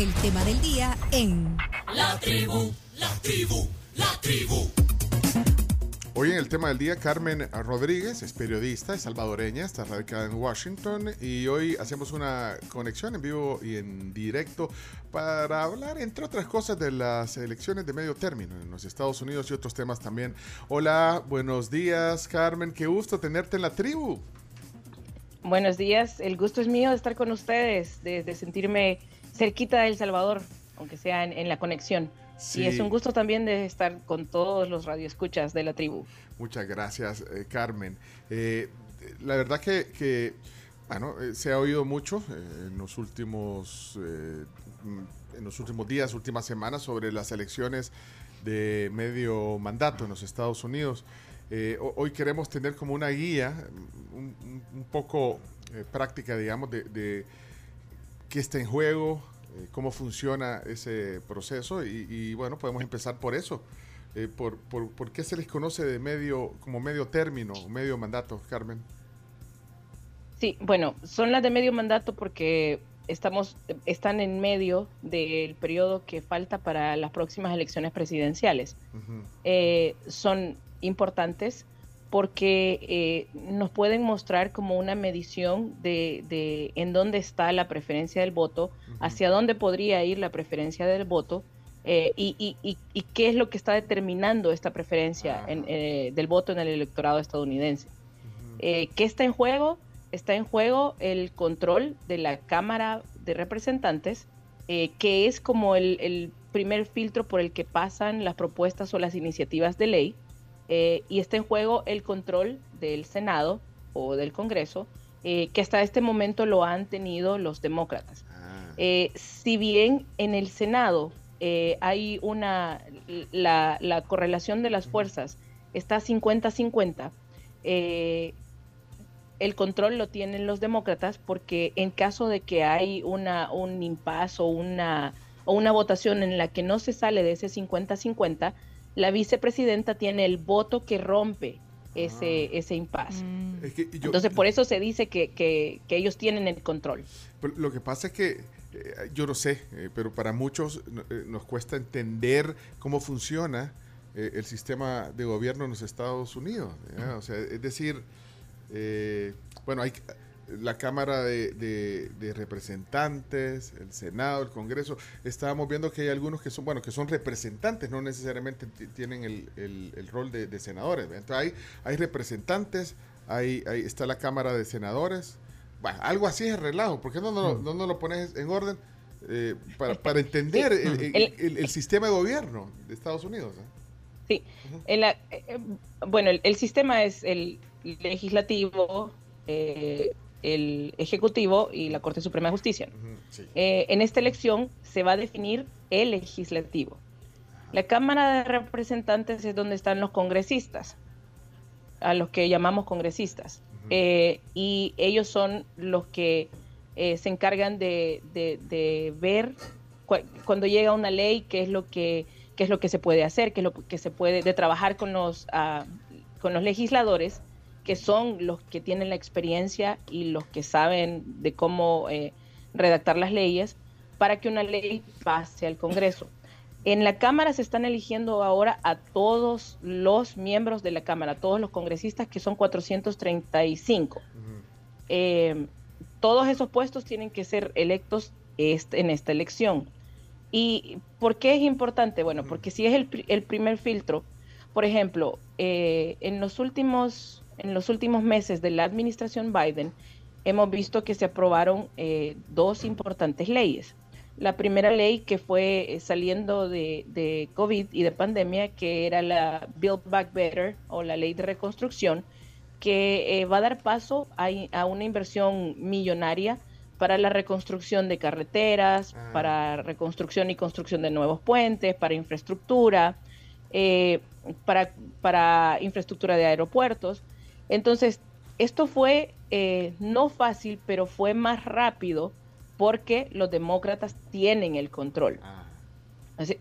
el tema del día en La tribu, la tribu, la tribu. Hoy en el tema del día, Carmen Rodríguez es periodista, es salvadoreña, está radicada en Washington y hoy hacemos una conexión en vivo y en directo para hablar, entre otras cosas, de las elecciones de medio término en los Estados Unidos y otros temas también. Hola, buenos días, Carmen, qué gusto tenerte en la tribu. Buenos días, el gusto es mío de estar con ustedes, de, sentirme cerquita de El Salvador, aunque sea en la conexión. Sí. Y es un gusto también de estar con todos los radioescuchas de la tribu. Muchas gracias, eh, Carmen. Eh, la verdad que, bueno, eh, se ha oído mucho en los últimos en los últimos días, últimas semanas sobre las elecciones de medio mandato en los Estados Unidos. hoy queremos tener como una guía un, poco práctica, digamos, de, de qué está en juego, eh, cómo funciona ese proceso y, bueno, podemos empezar por eso. Eh, por, por, qué se les conoce de medio, como medio término, medio mandato, Carmen? Sí, bueno, son las de medio mandato porque estamos, están en medio del periodo que falta para las próximas elecciones presidenciales. Eh, son importantes porque eh, nos pueden mostrar como una medición de, en dónde está la preferencia del voto, hacia dónde podría ir la preferencia del voto eh, y, qué es lo que está determinando esta preferencia eh, del voto en el electorado estadounidense. ¿Qué está en juego? Está en juego el control de la Cámara de Representantes, que es como el primer filtro por el que pasan las propuestas o las iniciativas de ley. Eh, y está en juego el control del Senado o del Congreso, eh, que hasta este momento lo han tenido los demócratas. Ah. Eh, si bien en el Senado hay una, la, correlación de las fuerzas está 50-50, el control lo tienen los demócratas porque en caso de que hay una, un impasse o una, o una votación en la que no se sale de ese 50-50, la vicepresidenta tiene el voto que rompe ese, ah. ese impasse. Mm. Entonces, por eso se dice que, ellos tienen el control. lo que pasa es que eh, yo no sé, eh, pero para muchos eh, nos cuesta entender cómo funciona el sistema de gobierno en los Estados Unidos. O sea, es decir, bueno, hay la Cámara de, Representantes, el Senado, el Congreso, estábamos viendo que hay algunos que son, bueno, que son representantes, no necesariamente tienen el, rol de, senadores. Entonces hay, hay representantes, hay, está la Cámara de Senadores, bueno, algo así es relajo, ¿por qué no, no, no, lo pones en orden? Eh, para, entender el, sistema de gobierno de Estados Unidos. ¿eh? Sí, eh, bueno, el, sistema es el legislativo, el Ejecutivo y la Corte Suprema de Justicia. Eh, en esta elección se va a definir el legislativo. La Cámara de Representantes es donde están los congresistas, a los que llamamos congresistas. Eh, y ellos son los que eh, se encargan de, ver cuando llega una ley qué es lo que qué es lo que se puede hacer, qué es lo que se puede, de trabajar con los, ah, con los legisladores que son los que tienen la experiencia y los que saben de cómo eh, redactar las leyes para que una ley pase al Congreso. En la Cámara se están eligiendo ahora a todos los miembros de la Cámara, todos los congresistas, que son 435. Eh, todos esos puestos tienen que ser electos en esta elección. ¿Y por qué es importante? Bueno, porque si es el, primer filtro, por ejemplo, eh, en los últimos en los últimos meses de la administración Biden hemos visto que se aprobaron eh, dos importantes leyes. La primera ley que fue eh, saliendo de, COVID y de pandemia, que era la Build Back Better o la ley de reconstrucción, que eh, va a dar paso a, una inversión millonaria para la reconstrucción de carreteras, ah. para reconstrucción y construcción de nuevos puentes, para infraestructura, para, para infraestructura de aeropuertos. Entonces, esto fue eh, no fácil, pero fue más rápido porque los demócratas tienen el control. Ah.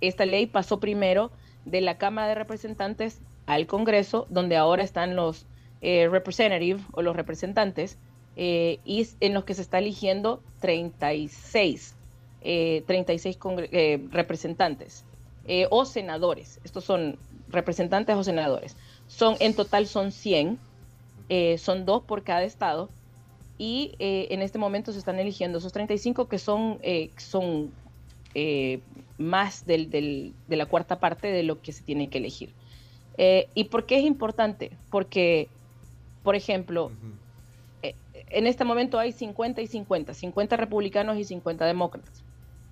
Esta ley pasó primero de la Cámara de Representantes al Congreso, donde ahora están los eh, representativos o los representantes, eh, y en los que se está eligiendo 36. 36 representantes o senadores. Estos son representantes o senadores. Son, en total son 100, son dos por cada estado y en este momento se están eligiendo esos 35 que son, son más del, de la cuarta parte de lo que se tiene que elegir. Eh, ¿Y por qué es importante? Porque, por ejemplo, eh, en este momento hay 50 y 50, 50 republicanos y 50 demócratas.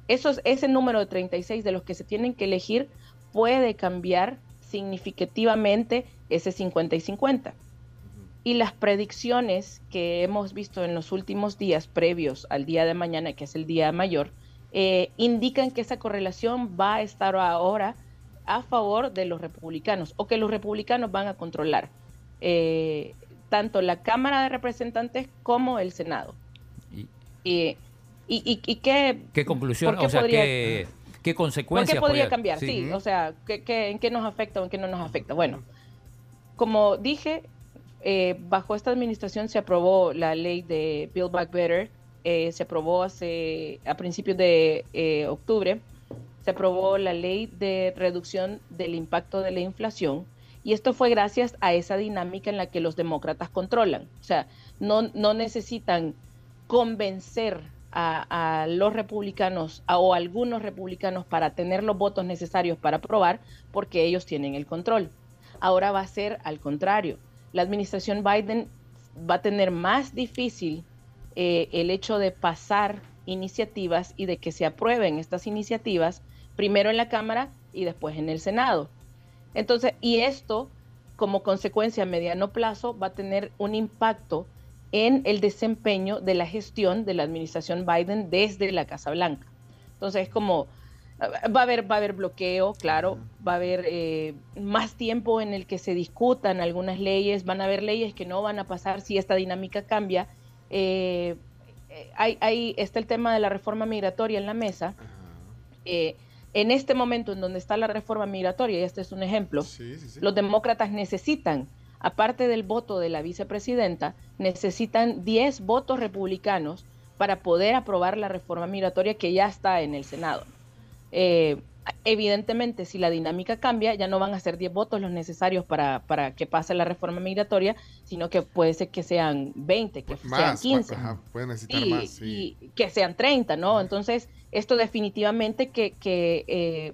Esos, ese número de 36 de los que se tienen que elegir puede cambiar significativamente ese 50 y 50. Y las predicciones que hemos visto en los últimos días previos al día de mañana, que es el día mayor, eh, indican que esa correlación va a estar ahora a favor de los republicanos o que los republicanos van a controlar eh, tanto la Cámara de Representantes como el Senado. Y, y, qué, ¿Qué conclusión? o sea, qué, qué, consecuencias? ¿Por qué podría cambiar? Sí, o sea, ¿qué, ¿en qué nos afecta o en qué no nos afecta? Bueno, como dije, eh, bajo esta administración se aprobó la ley de Build Back Better, eh, se aprobó hace a principios de octubre se aprobó la ley de reducción del impacto de la inflación y esto fue gracias a esa dinámica en la que los demócratas controlan. O sea, no, no necesitan convencer a, los republicanos o algunos republicanos para tener los votos necesarios para aprobar porque ellos tienen el control. Ahora va a ser al contrario. La administración Biden va a tener más difícil eh, el hecho de pasar iniciativas y de que se aprueben estas iniciativas primero en la Cámara y después en el Senado. Entonces, y esto, como consecuencia a mediano plazo, va a tener un impacto en el desempeño de la gestión de la administración Biden desde la Casa Blanca. Entonces, es como, va a haber, va a haber bloqueo, claro, va a haber eh, más tiempo en el que se discutan algunas leyes, van a haber leyes que no van a pasar si esta dinámica cambia. Eh, eh, hay, está el tema de la reforma migratoria en la mesa. En este momento en donde está la reforma migratoria, y este es un ejemplo, los demócratas necesitan, aparte del voto de la vicepresidenta, necesitan 10 votos republicanos para poder aprobar la reforma migratoria que ya está en el Senado. Eh, evidentemente, si la dinámica cambia, ya no van a ser 10 votos los necesarios para, para, que pase la reforma migratoria, sino que puede ser que sean 20, que sean 15. pueden necesitar más. Y que sean 30, ¿no? Entonces, esto definitivamente que, eh,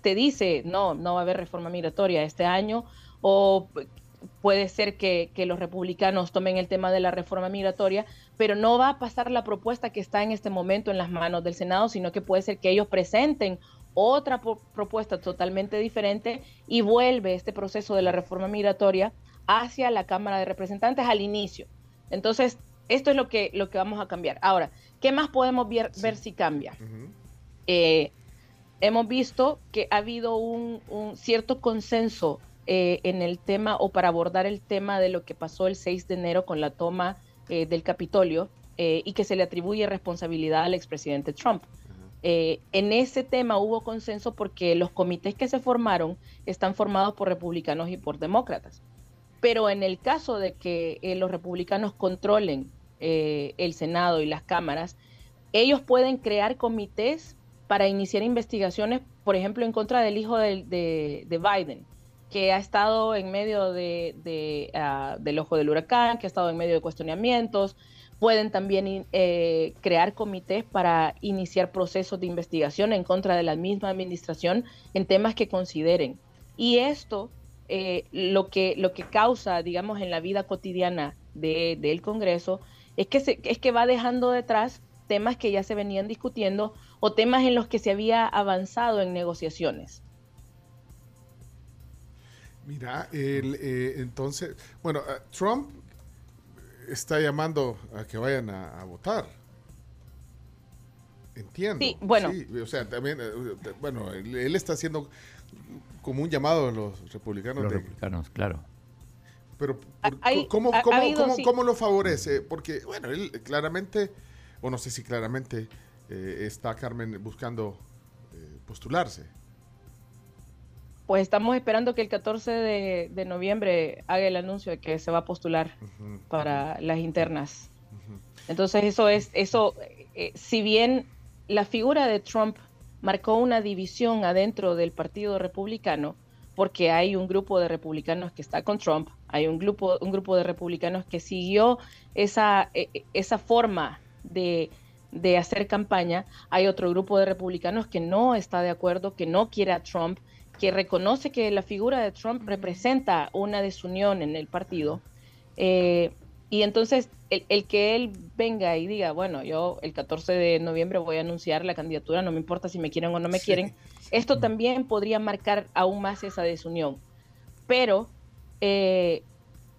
te dice, no, no va a haber reforma migratoria este año, o puede ser que, los republicanos tomen el tema de la reforma migratoria, pero no va a pasar la propuesta que está en este momento en las manos del Senado, sino que puede ser que ellos presenten otra propuesta totalmente diferente y vuelve este proceso de la reforma migratoria hacia la Cámara de Representantes al inicio. Entonces, esto es lo que, lo que vamos a cambiar. Ahora, ¿Qué más podemos ver, si cambia? Eh, hemos visto que ha habido un, cierto consenso eh, en el tema o para abordar el tema de lo que pasó el 6 de enero con la toma eh, del Capitolio y que se le atribuye responsabilidad al expresidente Trump. en ese tema hubo consenso porque los comités que se formaron están formados por republicanos y por demócratas. Pero en el caso de que los republicanos controlen eh, el Senado y las cámaras, ellos pueden crear comités para iniciar investigaciones, por ejemplo, en contra del hijo de, Biden, que ha estado en medio de, ah, del ojo del huracán, que ha estado en medio de cuestionamientos. Pueden también eh, crear comités para iniciar procesos de investigación en contra de la misma administración en temas que consideren. Y esto eh, lo, que, lo que causa, digamos, en la vida cotidiana del Congreso es que, es que va dejando detrás temas que ya se venían discutiendo o temas en los que se había avanzado en negociaciones. Mira, eh, entonces, bueno, eh, Trump está llamando a que vayan a, votar. Entiendo. Sí, bueno. o sea, también, eh, bueno, él, está haciendo como un llamado a los republicanos. Los republicanos, claro. Pero, ¿cómo, cómo, lo favorece? Porque, bueno, él claramente, o no sé si claramente, eh, está Carmen buscando eh, postularse. Pues estamos esperando que el 14 de, noviembre haga el anuncio de que se va a postular para las internas. Entonces eso es, eso, eh, si bien la figura de Trump marcó una división adentro del Partido Republicano porque hay un grupo de republicanos que está con Trump, hay un grupo, un grupo de republicanos que siguió esa, e, e, esa forma de, de hacer campaña, hay otro grupo de republicanos que no está de acuerdo, que no quiere a Trump, que reconoce que la figura de Trump representa una desunión en el partido. Eh, y entonces el, que él venga y diga, bueno, yo el 14 de noviembre voy a anunciar la candidatura, no me importa si me quieren o no me quieren, esto también podría marcar aún más esa desunión. Pero eh,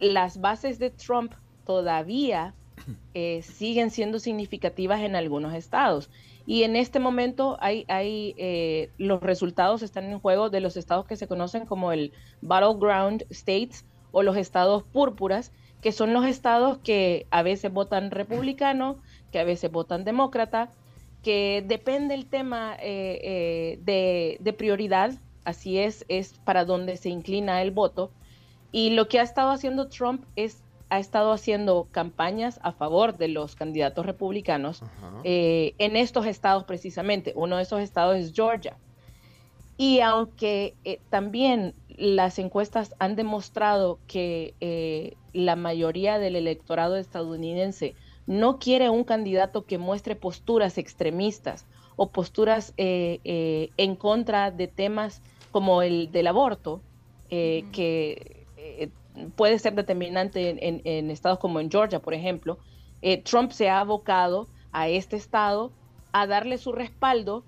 las bases de Trump todavía eh, siguen siendo significativas en algunos estados. Y en este momento hay, eh, los resultados están en juego de los estados que se conocen como el Battleground States o los estados púrpuras, que son los estados que a veces votan republicano, que a veces votan demócrata, que depende el tema eh, eh, de, prioridad, así es, es para donde se inclina el voto. Y lo que ha estado haciendo Trump es, ha estado haciendo campañas a favor de los candidatos republicanos eh, en estos estados precisamente. Uno de esos estados es Georgia. Y aunque también las encuestas han demostrado que eh, la mayoría del electorado estadounidense no quiere un candidato que muestre posturas extremistas o posturas eh, eh, en contra de temas como el del aborto, que puede ser determinante en, estados como en Georgia, por ejemplo. Trump se ha abocado a este estado a darle su respaldo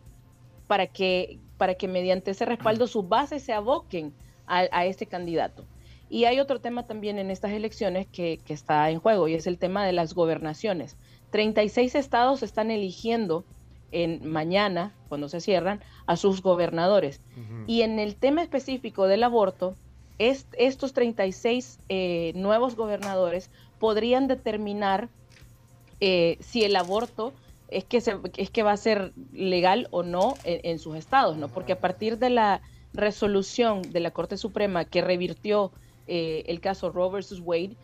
para que, para que mediante ese respaldo sus bases se aboquen a, este candidato. Y hay otro tema también en estas elecciones que, está en juego y es el tema de las gobernaciones. 36 estados están eligiendo en mañana, cuando se cierran, a sus gobernadores. Y en el tema específico del aborto, estos 36 eh, nuevos gobernadores podrían determinar eh, si el aborto es que, es que va a ser legal o no en, en sus estados, ¿no? Porque a partir de la resolución de la Corte Suprema que revirtió eh, el caso Roe versus Wade,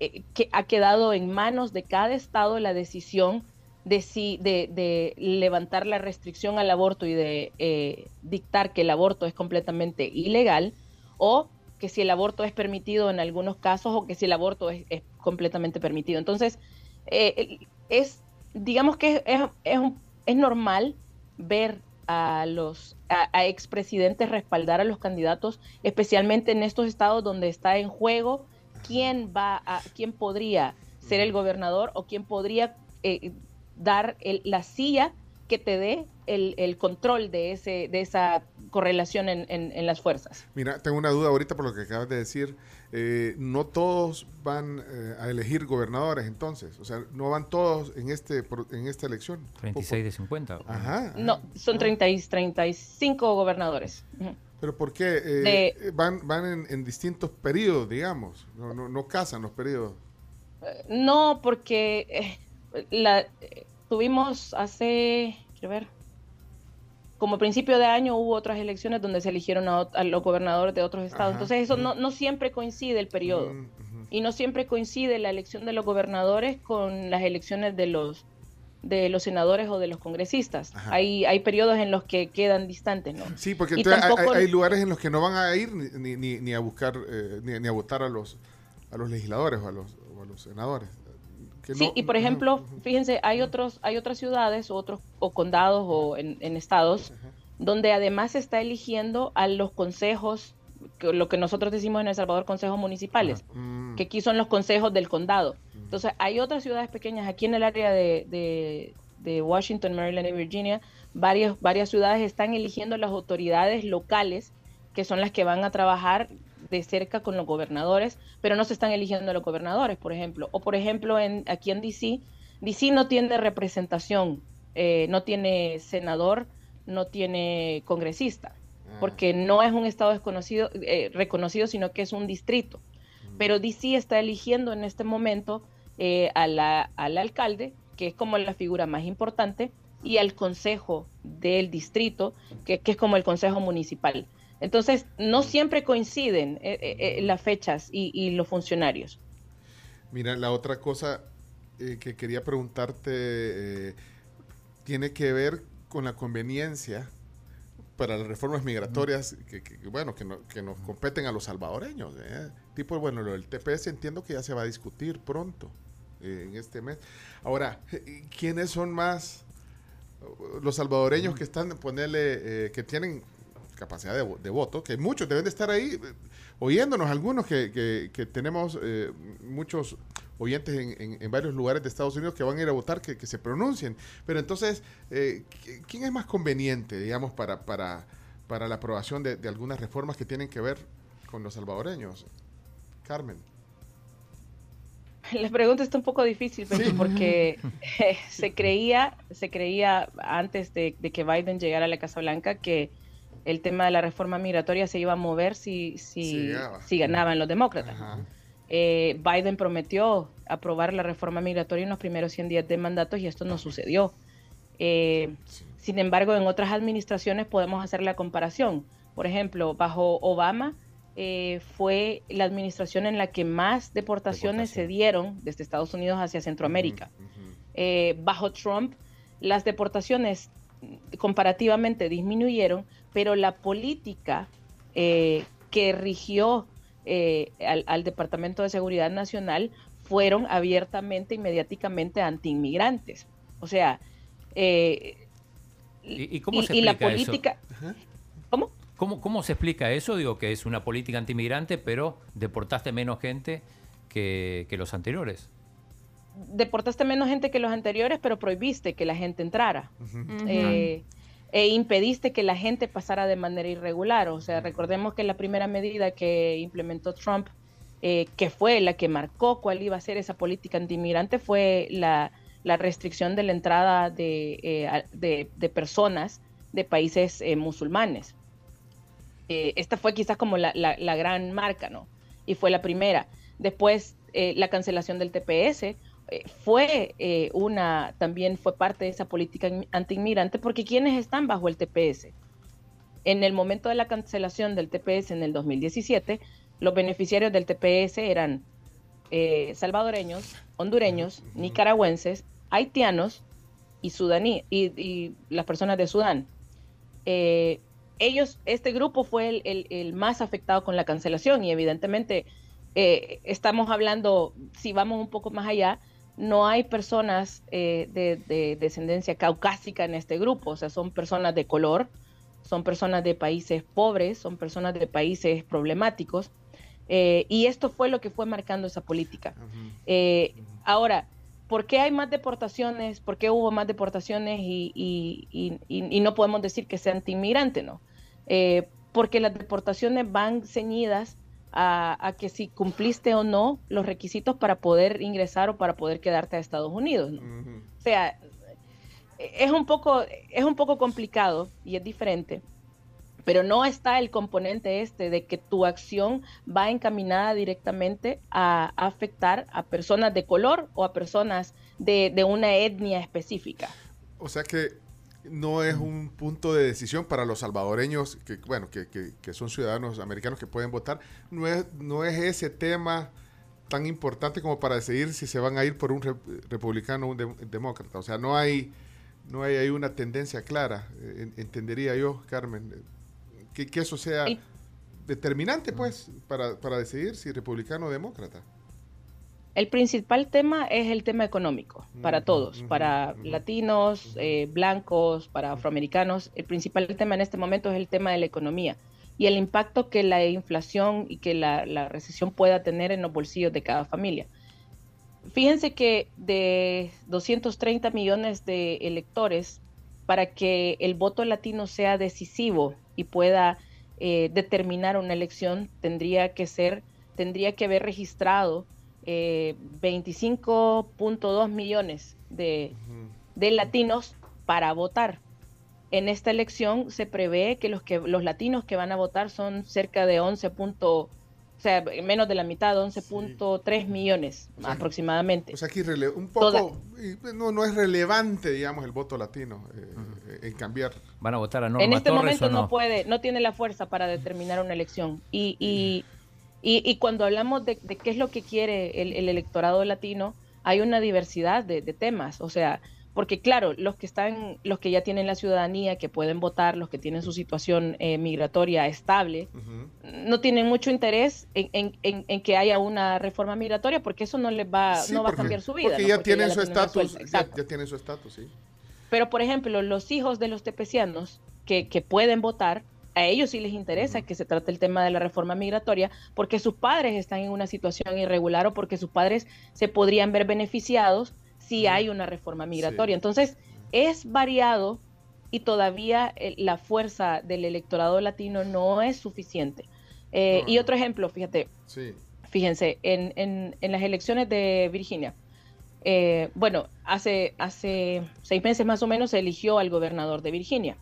eh, que ha quedado en manos de cada estado la decisión de, si, de, levantar la restricción al aborto y de eh, dictar que el aborto es completamente ilegal o que si el aborto es permitido en algunos casos o que si el aborto es, completamente permitido. Entonces, es, digamos que es, es, es normal ver a los a, expresidentes respaldar a los candidatos, especialmente en estos estados donde está en juego quién va a, quién podría ser el gobernador o quién podría eh, dar la silla que te dé el, control de, ese, de esa correlación en, en, las fuerzas. Mira, tengo una duda ahorita por lo que acabas de decir. Eh, no todos van eh, a elegir gobernadores entonces, o sea, no van todos en este en esta elección. 36 de 50. Ajá. No, son 30 35 gobernadores. Pero ¿por qué? Eh, van van en, distintos periodos, digamos, no, no, no casan los periodos. No, porque la, tuvimos hace, quiero ver, como principio de año hubo otras elecciones donde se eligieron a, los gobernadores de otros estados. Entonces eso no, no, siempre coincide el periodo. Mm, y no siempre coincide la elección de los gobernadores con las elecciones de los de los senadores o de los congresistas. Hay, hay periodos en los que quedan distantes, ¿no? Sí, porque hay, lugares en los que no van a ir ni, ni, ni a buscar, eh, ni, a votar a los, a los legisladores o a los, o a los senadores sí, y por ejemplo, fíjense, hay otros, hay otras ciudades, otros, o condados o en, estados, donde además se está eligiendo a los consejos, lo que nosotros decimos en El Salvador, consejos municipales, mm. que aquí son los consejos del condado. Mm. Entonces, hay otras ciudades pequeñas aquí en el área de, de, Washington, Maryland y Virginia, varias, varias ciudades están eligiendo las autoridades locales que son las que van a trabajar de cerca con los gobernadores, pero no se están eligiendo los gobernadores, por ejemplo. O por ejemplo, en, aquí en DC, DC no tiene representación, eh, no tiene senador, no tiene congresista, ah. porque no es un estado desconocido, eh, reconocido, sino que es un distrito. Mm. Pero DC está eligiendo en este momento eh, a la, al alcalde, que es como la figura más importante, y al consejo del distrito, que, que es como el consejo municipal. Entonces, no siempre coinciden eh, eh, eh, las fechas y, los funcionarios. Mira, la otra cosa que quería preguntarte, tiene que ver con la conveniencia para las reformas migratorias que, bueno que, que, nos competen a los salvadoreños ¿eh? tipo bueno lo del TPS entiendo que ya se va a discutir pronto eh, en este mes. Ahora quiénes son más los salvadoreños que están ponerle eh, que tienen capacidad de, voto que muchos deben de estar ahí oyéndonos algunos que, que tenemos muchos oyentes en, en, varios lugares de Estados Unidos que van a ir a votar que, se pronuncien. Pero entonces, eh, ¿quién es más conveniente, digamos, para, para, para la aprobación de, algunas reformas que tienen que ver con los salvadoreños? Carmen. La pregunta está un poco difícil, porque se creía, se creía antes de, que Biden llegara a la Casa Blanca que el tema de la reforma migratoria se iba a mover si, si, si ganaban los demócratas. Eh, Biden prometió aprobar la reforma migratoria en los primeros 100 días de mandatos y esto no sucedió. Eh, sin embargo, en otras administraciones podemos hacer la comparación. Por ejemplo, bajo Obama eh, fue la administración en la que más deportaciones se dieron desde Estados Unidos hacia Centroamérica. bajo Trump, las deportaciones comparativamente disminuyeron, pero la política que rigió eh, al, Departamento de Seguridad Nacional fueron abiertamente y mediáticamente anti-inmigrantes. O sea, eh, ¿Y, cómo se la política... ¿Cómo? ¿Cómo, ¿Cómo se explica eso? Digo que es una política anti-inmigrante, pero deportaste menos gente que, los anteriores deportaste menos gente que los anteriores, pero prohibiste que la gente entrara e impediste que la gente pasara de manera irregular. O sea, recordemos que la primera medida que implementó Trump, eh, que fue la que marcó cuál iba a ser esa política antimigrante, fue la, restricción de la entrada de, eh, personas de países eh, musulmanes. esta fue quizás como la, la, gran marca, ¿no? Y fue la primera. Después, la cancelación del TPS, eh, fue eh, una, también fue parte de esa política antiinmigrante, porque quienes están bajo el TPS. En el momento de la cancelación del TPS en el 2017, los beneficiarios del TPS eran eh, salvadoreños, hondureños, nicaragüenses, haitianos y sudaní y, las personas de Sudán. ellos, este grupo fue el, más afectado con la cancelación y evidentemente estamos hablando, si vamos un poco más allá, no hay personas eh, de, descendencia caucásica en este grupo, o sea, son personas de color, son personas de países pobres, son personas de países problemáticos, eh, y esto fue lo que fue marcando esa política. Eh, ahora, ¿por qué hay más deportaciones? ¿Por qué hubo más deportaciones y, no podemos decir que sea anti-inmigrante, no? porque las deportaciones van ceñidas a, que si cumpliste o no los requisitos para poder ingresar o para poder quedarte a Estados Unidos. O sea, es un, poco, es un poco complicado y es diferente, pero no está el componente este de que tu acción va encaminada directamente a afectar a personas de color o a personas de, de una etnia específica. O sea que no es un punto de decisión para los salvadoreños, que bueno, que, que, son ciudadanos americanos que pueden votar. No es, no es ese tema tan importante como para decidir si se van a ir por un republicano o un, demócrata. O sea, no hay, no hay, hay una tendencia clara, eh, entendería yo, Carmen, que, que eso sea determinante, pues, para, para decidir si republicano o demócrata. El principal tema es el tema económico para todos, para latinos, eh, blancos, para afroamericanos. El principal tema en este momento es el tema de la economía y el impacto que la inflación y que la, recesión pueda tener en los bolsillos de cada familia. Fíjense que de 230 millones de electores, para que el voto latino sea decisivo y pueda eh, determinar una elección, tendría que ser, tendría que haber registrado 25.2 eh, millones de, latinos para votar. En esta elección se prevé que los, que los latinos que van a votar son cerca de 11. o sea, menos de la mitad, 11.3 millones aproximadamente. O sea, aquí un poco, no, no es relevante, digamos, el voto latino eh, en cambiar. Van a votar a Norma En este momento no? puede, no tiene la fuerza para determinar una elección. Y, y, y, cuando hablamos de, qué es lo que quiere el, electorado latino, hay una diversidad de, temas. O sea, porque claro, los que están, los que ya tienen la ciudadanía, que pueden votar, los que tienen su situación eh, migratoria estable, no tienen mucho interés en, que haya una reforma migratoria, porque eso no les va, no va a cambiar su vida. Porque ya tienen su estatus, ya, tienen su estatus, sí. Pero por ejemplo, los hijos de los tepecianos que, que pueden votar, a ellos sí les interesa que se trate el tema de la reforma migratoria porque sus padres están en una situación irregular o porque sus padres se podrían ver beneficiados si hay una reforma migratoria. Entonces, es variado y todavía eh, la fuerza del electorado latino no es suficiente. Eh, y otro ejemplo, fíjate, fíjense, en, en, las elecciones de Virginia, eh, bueno, hace, hace seis meses más o menos se eligió al gobernador de Virginia.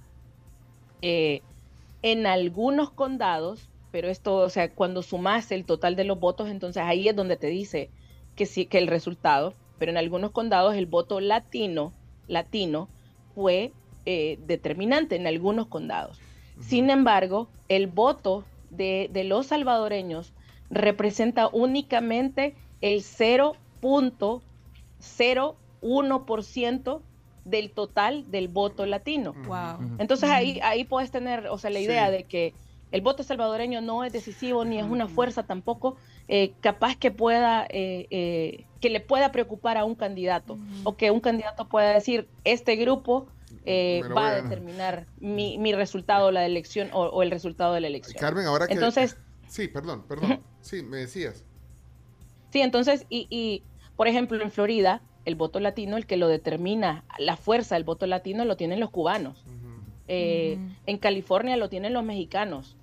En algunos condados, pero esto, o sea, cuando sumas el total de los votos, entonces ahí es donde te dice que sí, que el resultado, pero en algunos condados el voto latino, latino fue eh, determinante en algunos condados. Sin embargo, el voto de, los salvadoreños representa únicamente el 0.01% del total del voto latino. Entonces ahí, ahí puedes tener, o sea, la idea de que el voto salvadoreño no es decisivo ni es una fuerza tampoco eh, capaz que pueda eh, eh, que le pueda preocupar a un candidato o que un candidato pueda decir este grupo va a determinar mi, mi, resultado la elección o, el resultado de la elección. Carmen ahora que entonces sí perdón perdón. Sí me decías. Sí entonces y, y por ejemplo en Florida el voto latino el que lo determina la fuerza del voto latino lo tienen los cubanos. Eh, en California lo tienen los mexicanos,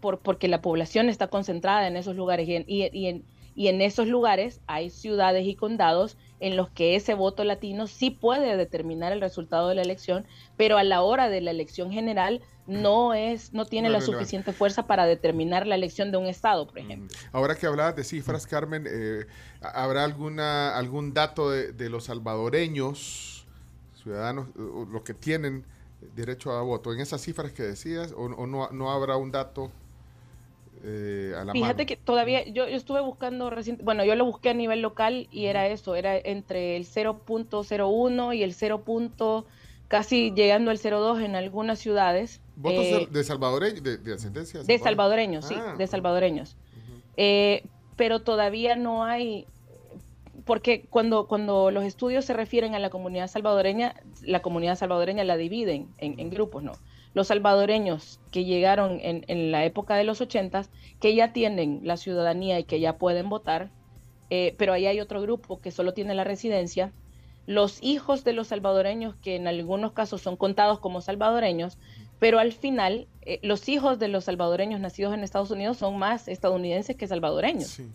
por, porque la población está concentrada en esos lugares. Y en, y, en, y en esos lugares hay ciudades y condados en los que ese voto latino sí puede determinar el resultado de la elección, pero a la hora de la elección general no es no tiene la suficiente fuerza para determinar la elección de un estado, por ejemplo. Ahora que hablabas de cifras, Carmen, eh, ¿habrá alguna algún dato de, de los salvadoreños ciudadanos, los que tienen derecho a voto. En esas cifras que decías, o, no, no, habrá un dato eh, a la Fíjate que todavía, yo, estuve buscando recién, bueno, yo lo busqué a nivel local y era eso, era entre el 0.01 y el 0. casi llegando al 0.2 en algunas ciudades. ¿Votos eh, de salvadoreños, de, ascendencia? De salvadoreños, sí, ah, de salvadoreños. Eh, pero todavía no hay, porque cuando, cuando los estudios se refieren a la comunidad salvadoreña, la comunidad salvadoreña la dividen en, grupos, ¿no? Los salvadoreños que llegaron en, la época de los ochentas, que ya tienen la ciudadanía y que ya pueden votar, eh, pero ahí hay otro grupo que solo tiene la residencia, los hijos de los salvadoreños, que en algunos casos son contados como salvadoreños, pero al final eh, los hijos de los salvadoreños nacidos en Estados Unidos son más estadounidenses que salvadoreños. Sí.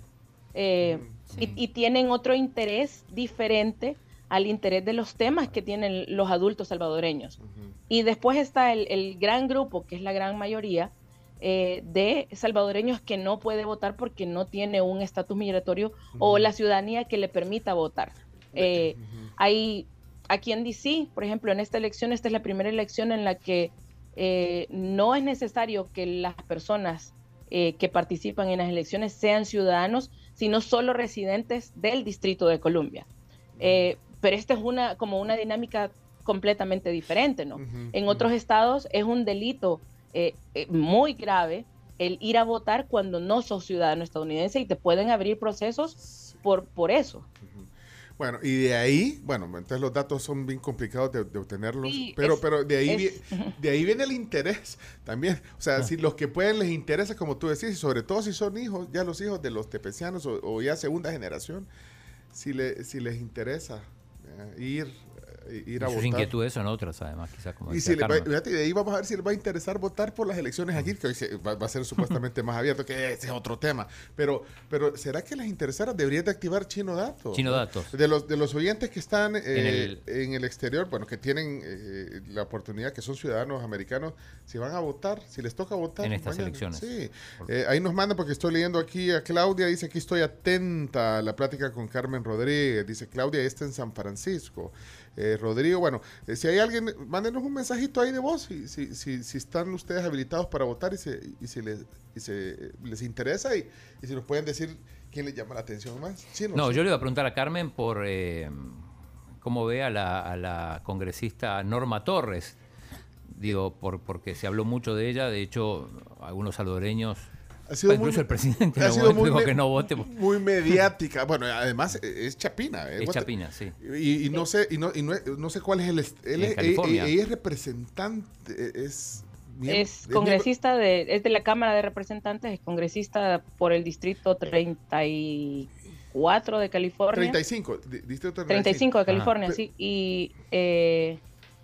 Eh, y, tienen otro interés diferente al interés de los temas que tienen los adultos salvadoreños. Y después está el, gran grupo, que es la gran mayoría, eh, de salvadoreños que no puede votar porque no tiene un estatus migratorio o la ciudadanía que le permita votar. Eh, hay aquí en DC, por ejemplo, en esta elección, esta es la primera elección en la que no es necesario que las personas que participan en las elecciones sean ciudadanos, sino solo residentes del Distrito de Columbia. Eh, pero esta es una, como una dinámica completamente diferente, ¿no? en otros estados es un delito eh, eh, muy grave el ir a votar cuando no sos ciudadano estadounidense y te pueden abrir procesos por, por eso. Bueno, y de ahí, bueno, entonces los datos son bien complicados de, obtenerlos, pero, pero de ahí, de ahí viene el interés también. O sea, si los que pueden les interesa, como tú decís, y sobre todo si son hijos, ya los hijos de los tepecianos o, ya segunda generación, si, le, si les interesa eh, ir ir a Sus inquietudes son otras, además, quizás como Y si le de ahí vamos a ver si les va a interesar votar por las elecciones aquí, que hoy va, a ser supuestamente más abierto, que ese es otro tema. Pero, pero ¿será que les interesara? Deberían de activar Chino Datos. Chino Datos. De los, de los oyentes que están eh, en, el, exterior, bueno, que tienen eh, la oportunidad, que son ciudadanos americanos, si van a votar, si les toca votar. En estas elecciones. Sí. Eh, ahí nos manda, porque estoy leyendo aquí a Claudia, dice aquí estoy atenta a la plática con Carmen Rodríguez. Dice Claudia, está en San Francisco. Eh, Rodrigo, bueno, eh, si hay alguien, mándenos un mensajito ahí de voz, si, si, si, si están ustedes habilitados para votar y, se, y si les, y se, les interesa y, y, si nos pueden decir quién les llama la atención más. no, yo le iba a preguntar a Carmen por... Eh, cómo ve a la, a la congresista Norma Torres. Digo, por, porque se habló mucho de ella, de hecho, algunos salvadoreños Ha sido incluso muy- el presidente ha sido muy dijo me- que no vote. Muy mediática. Bueno, además eh, es Chapina. eh, Es Guate- Chapina, sí. Y, y no sé, y no, y no, no sé cuál es el. él es- California. Ella, ella es representante, es. Es miembro- congresista de, es de la Cámara de Representantes, es congresista por el distrito 34 de California. 35, di- distrito 35 de Ajá. California, sí. Y eh,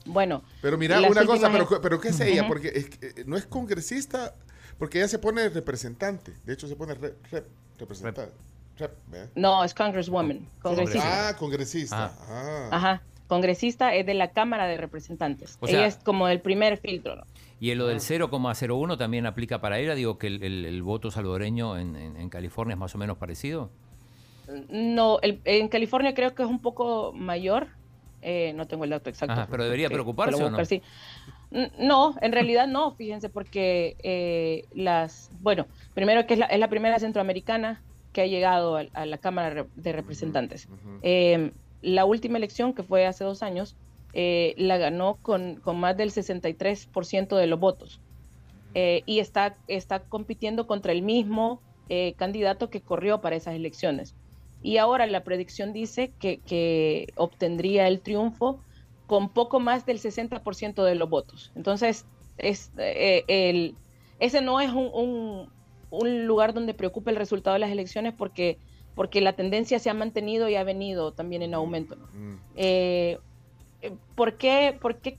bueno, Pero mira, una cosa, pero, pero ¿qué es ella? Porque es que, eh, no es congresista, porque ella se pone representante. De hecho, se pone rep, rep, representante. No, es Congresswoman, congresista. Ah, congresista. Ah. Ajá, congresista es de la Cámara de Representantes. O sea- Ella es como el primer filtro, ¿no? Y lo del 0,01 también aplica para ella. Digo que el, el- el voto salvadoreño en, en- en California es más o menos parecido. No, el- en California creo que es un poco mayor. eh, no tengo el dato exacto. Ajá, pero debería preocuparse, ¿o no? sí. No, en realidad no, fíjense, porque eh, las, bueno, primero que es la, es la primera centroamericana que ha llegado a, a la Cámara de Representantes. Ujú. Eh, la última elección, que fue hace dos años, eh, la ganó con, con más del 63% de los votos. Eh, y está, está compitiendo contra el mismo eh, candidato que corrió para esas elecciones. Y ahora la predicción dice que, que obtendría el triunfo con poco más del 60% de los votos. Entonces, es, eh, el, ese no es un, un- un lugar donde preocupe el resultado de las elecciones porque, porque la tendencia se ha mantenido y ha venido también en aumento. Mm. Eh, eh, ¿por, qué, ¿Por qué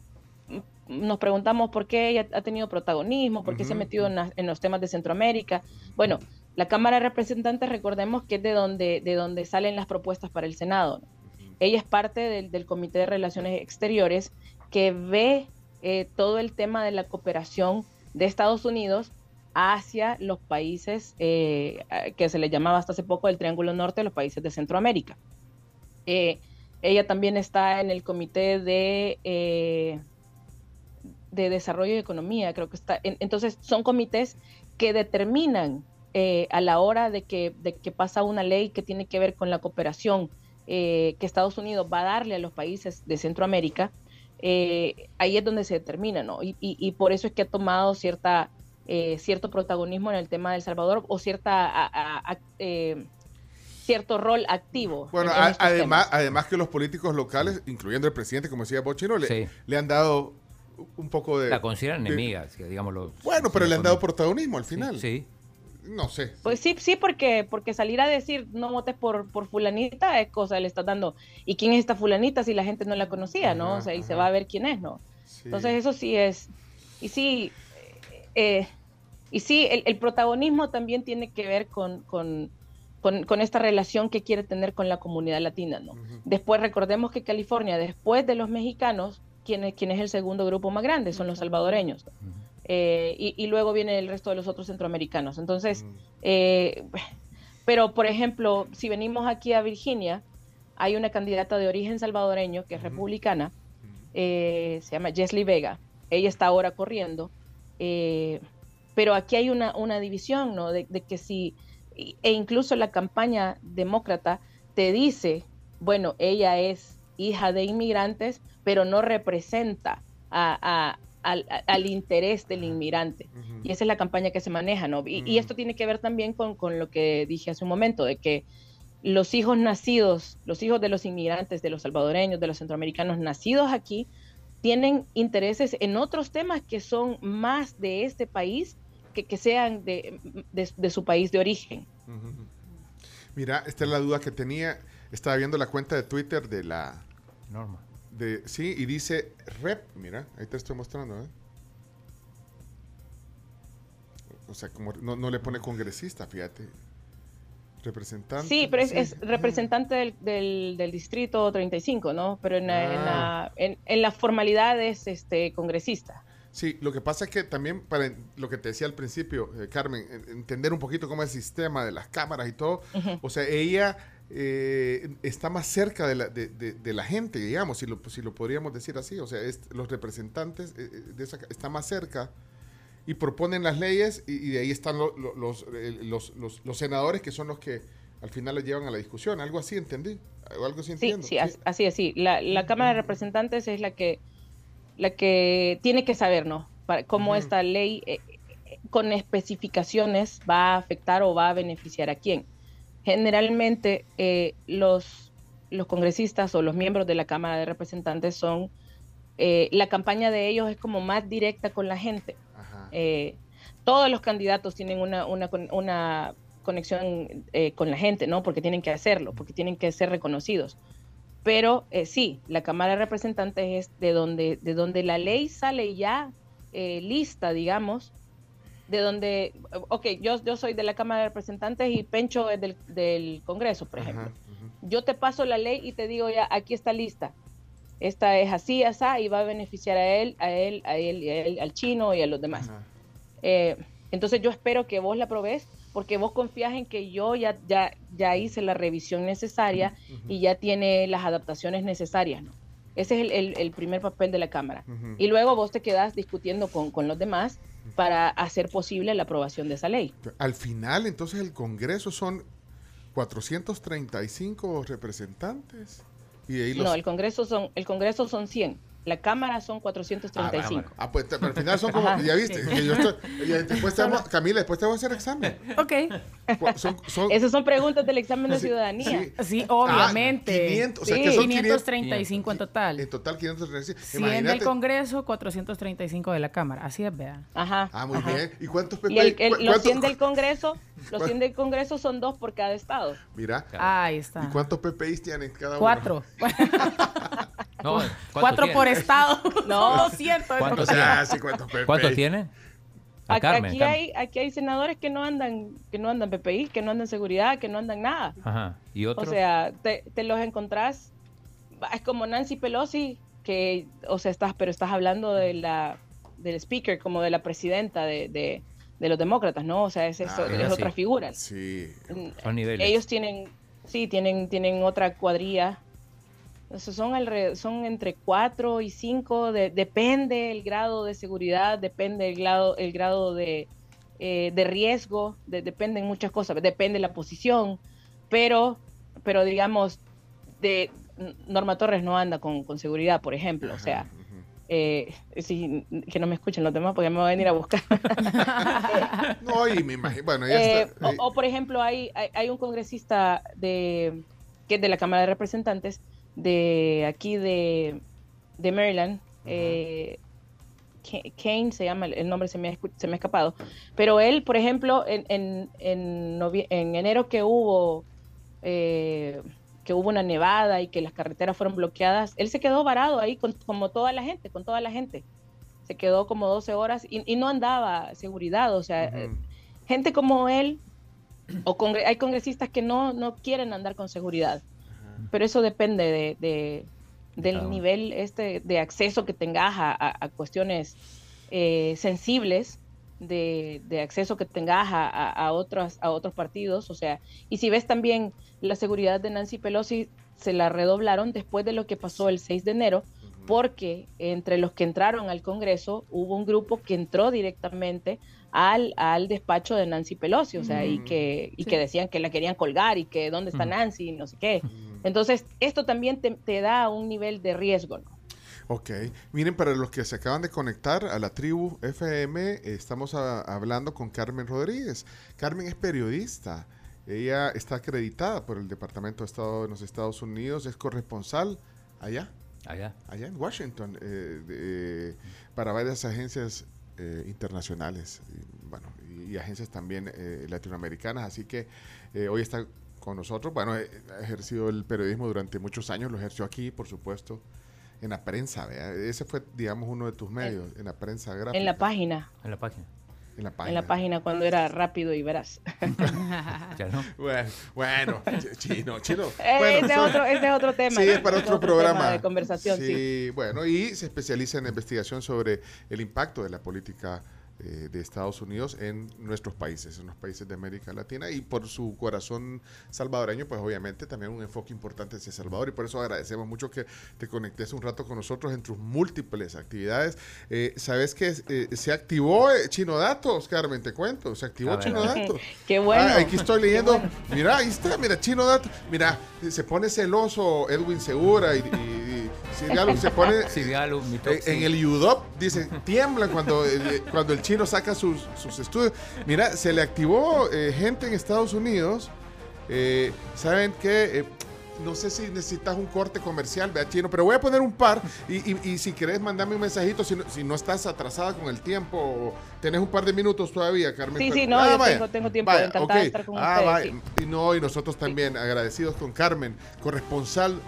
nos preguntamos por qué ella ha tenido protagonismo, por qué se ha metido en, los temas de Centroamérica? Bueno, la Cámara de Representantes, recordemos que es de donde, de donde salen las propuestas para el Senado. ¿no? Ella es parte del, Comité de Relaciones Exteriores que ve eh, todo el tema de la cooperación de Estados Unidos hacia los países eh, que se le llamaba hasta hace poco el Triángulo Norte, los países de Centroamérica. Eh, ella también está en el Comité de, de Desarrollo y Economía, creo que está. en- entonces, son comités que determinan a la hora de que, de que pasa una ley que tiene que ver con la cooperación eh, que Estados Unidos va a darle a los países de Centroamérica, eh, ahí es donde se determina, ¿no? Y, y- y por eso es que ha tomado cierta, eh, cierto protagonismo en el tema de El Salvador o cierta, a- a- a- eh, cierto rol activo. Bueno, a- además, temas. además que los políticos locales, incluyendo el presidente, como decía Bochino, le, Sí. le han dado un poco de... La consideran de- enemiga, digámoslo. Bueno, pero le han dado protagonismo al sí, final. Sí, No sé. Pues sí, sí, porque, porque salir a decir no votes por, por fulanita es cosa, le estás dando. ¿Y quién es esta fulanita si la gente no la conocía, no? Ajá, O sea, y se va a ver quién es, ¿no? Sí. Entonces eso sí es. Y sí, eh, y sí, el, el protagonismo también tiene que ver con, con, con, con esta relación que quiere tener con la comunidad latina, ¿no? Después recordemos que California, después de los mexicanos, ¿quién es, quién es el segundo grupo más grande? Son los salvadoreños. Eh, y, y luego viene el resto de los otros centroamericanos. Entonces, Mm. eh, pero, por ejemplo, si venimos aquí a Virginia, hay una candidata de origen salvadoreño que es republicana, eh, se llama Jesly Vega. Ella está ahora corriendo, pero aquí hay una, una división, ¿no? De, de que si, e incluso la campaña demócrata te dice, bueno, ella es hija de inmigrantes, pero no representa a- a- al, al interés del inmigrante. Y esa es la campaña que se maneja, ¿no? Y, y esto tiene que ver también con, con lo que dije hace un momento, de que los hijos nacidos, los hijos de los inmigrantes, de los salvadoreños, de los centroamericanos nacidos aquí, tienen intereses en otros temas que son más de este país que que sean de, de- de su país de origen. Mira, esta es la duda que tenía. Estaba viendo la cuenta de Twitter de la... Norma. De, sí, y dice rep. Mira, ahí te estoy mostrando, ¿eh? O sea, como no, no le pone congresista, fíjate. Representante. Sí, pero es, sí. es representante del, del- del distrito 35, ¿no? Pero en, la- en la, en, en las formalidades este, congresista. Sí, lo que pasa es que también para lo que te decía al principio, eh, Carmen, en- entender un poquito cómo es el sistema de las cámaras y todo, o sea, ella eh, está más cerca de la, de, de- de la gente, digamos, si lo, si lo podríamos decir así, o sea, es- los representantes eh, eh, de esa, está más cerca y proponen las leyes y, y de ahí están lo- lo- los, eh, los, los, los senadores que son los que al final lo llevan a la discusión. Algo así entendí. Algo así entiendo. Sí, sí, así es, sí. La, la, Cámara de Representantes es la que, la que tiene que saber, ¿no? Para, cómo esta ley eh, con especificaciones va a afectar o va a beneficiar a quién. Generalmente eh, los, los congresistas o los miembros de la Cámara de Representantes son, eh, la campaña de ellos es como más directa con la gente. todos los candidatos tienen una, una, una conexión eh, con la gente, ¿no? Porque tienen que hacerlo, porque tienen que ser reconocidos. Pero eh, sí, la Cámara de Representantes es de donde, de donde la ley sale ya eh, lista, digamos, de donde, ok, yo, yo soy de la Cámara de Representantes y Pencho es del, del Congreso, por ejemplo. Yo te paso la ley y te digo ya, aquí está lista. Esta es así, así, y va a beneficiar a él, a él, a él, a él al chino y a los demás. entonces yo espero que vos la probés porque vos confías en que yo ya, ya, ya hice la revisión necesaria y ya tiene las adaptaciones necesarias, ¿no? Ese es el, el, primer papel de la Cámara. Y luego vos te quedas discutiendo con, con, los demás para hacer posible la aprobación de esa ley. Al final, entonces, el Congreso son 435 representantes. Y No, el Congreso son, el Congreso son 100. La cámara son 435. Ah, ah, pues al final son como, ya viste, que yo estoy, después te vamos, Camila, después te vamos a hacer examen. Ok. Esas son preguntas del examen de ciudadanía. Sí, obviamente. 500, o sea, que son 535 en total. En total 535. 100 del Congreso, 435 de la Cámara. Así es, vea. Ajá. Ah, muy bien. ¿Y cuántos PP? Y los 100 del Congreso, los 100 del Congreso son dos por cada estado. Mira. Ahí está. ¿Y cuántos PPIs tienen cada uno? Cuatro. no, Cuatro por estado. No, siento. ¿Cuántos, ¿Cuántos tiene? aquí, hay, aquí hay senadores que no andan que no andan PPI, que no andan seguridad, que no andan nada. Ajá. ¿Y otros? O sea, te, los encontrás, es como Nancy Pelosi, que, o sea, estás, pero estás hablando de la, del speaker, como de la presidenta de, de, los demócratas, ¿no? O sea, es, eso, ah, es otra figura. Sí. Son niveles. Ellos tienen, sí, tienen, tienen otra cuadrilla son, son entre 4 y 5, depende el grado de seguridad, depende el grado, el grado de, eh, de riesgo, de, dependen muchas cosas, depende la posición, pero, pero digamos, de Norma Torres no anda con, con seguridad, por ejemplo, o sea, eh, que no me escuchen los demás porque me van a venir a buscar. no, y me imagino, bueno, ya eh, está, o, o, por ejemplo, hay, hay, hay, un congresista de, que es de la Cámara de Representantes de aquí de, de Maryland. Eh, Kane se llama, el nombre se me, ha, se me ha escapado. Pero él, por ejemplo, en, en, en, enero que hubo, eh, que hubo una nevada y que las carreteras fueron bloqueadas, él se quedó varado ahí con, como toda la gente, con toda la gente. Se quedó como 12 horas y, no andaba seguridad. O sea, eh, gente como él, o hay congresistas que no, no quieren andar con seguridad pero eso depende de, del nivel este de acceso que tengas a, cuestiones eh, sensibles, de, acceso que tengas a, otros, a otros partidos. O sea, y si ves también la seguridad de Nancy Pelosi, se la redoblaron después de lo que pasó el 6 de enero, porque entre los que entraron al Congreso hubo un grupo que entró directamente al, al despacho de Nancy Pelosi, o sea, y, que, y que decían que la querían colgar y que dónde está Nancy y no sé qué. Entonces, esto también te, da un nivel de riesgo, ¿no? Ok, miren, para los que se acaban de conectar a la tribu FM, estamos hablando con Carmen Rodríguez. Carmen es periodista, ella está acreditada por el Departamento de Estado de los Estados Unidos, es corresponsal allá. Allá. Allá en Washington, eh, para varias agencias eh, internacionales y, bueno, y, agencias también eh, latinoamericanas. Así que eh, hoy está con nosotros. Bueno, ha ejercido el periodismo durante muchos años, lo ejerció aquí, por supuesto, en la prensa. Ese fue, digamos, uno de tus medios, en, la prensa gráfica. En la página. En la página. En la página. En la página cuando era rápido y verás. Bueno, bueno, chino, chino. Bueno, ese, es otro, ese es otro tema. Sí, es para otro, programa. de conversación, sí, bueno, y se especializa en investigación sobre el impacto de la política eh, de Estados Unidos en nuestros países, en los países de América Latina. Y por su corazón salvadoreño, pues obviamente también un enfoque importante hacia Salvador. Y por eso agradecemos mucho que te conectes un rato con nosotros en tus múltiples actividades. Eh, Sabes que eh, se activó eh, Chino Datos, Carmen, te cuento, se activó Chino Datos. Qué bueno. Ah, aquí estoy leyendo, mira, ahí está, mira, Chino Datos, mira, se pone celoso Edwin Segura y, y, y Sirialo se pone... Mi en, toxi. en el UDOP, dice, tiemblan cuando, el- cuando el chino saca sus, sus estudios. Mira, se le activó eh, gente en Estados Unidos. eh, ¿Saben qué? Eh, no sé si necesitas un corte comercial, vea chino, pero voy a poner un par y, y- y si querés mandame un mensajito, si no, si no estás atrasada con el tiempo, o tenés un par de minutos todavía, Carmen. Sí, pero- sí, no, Ah, yo vaya. tengo- tengo tiempo, Vaya, encantada de estar con Ah, ustedes, sí. Y no, y nosotros también agradecidos con Carmen, corresponsal.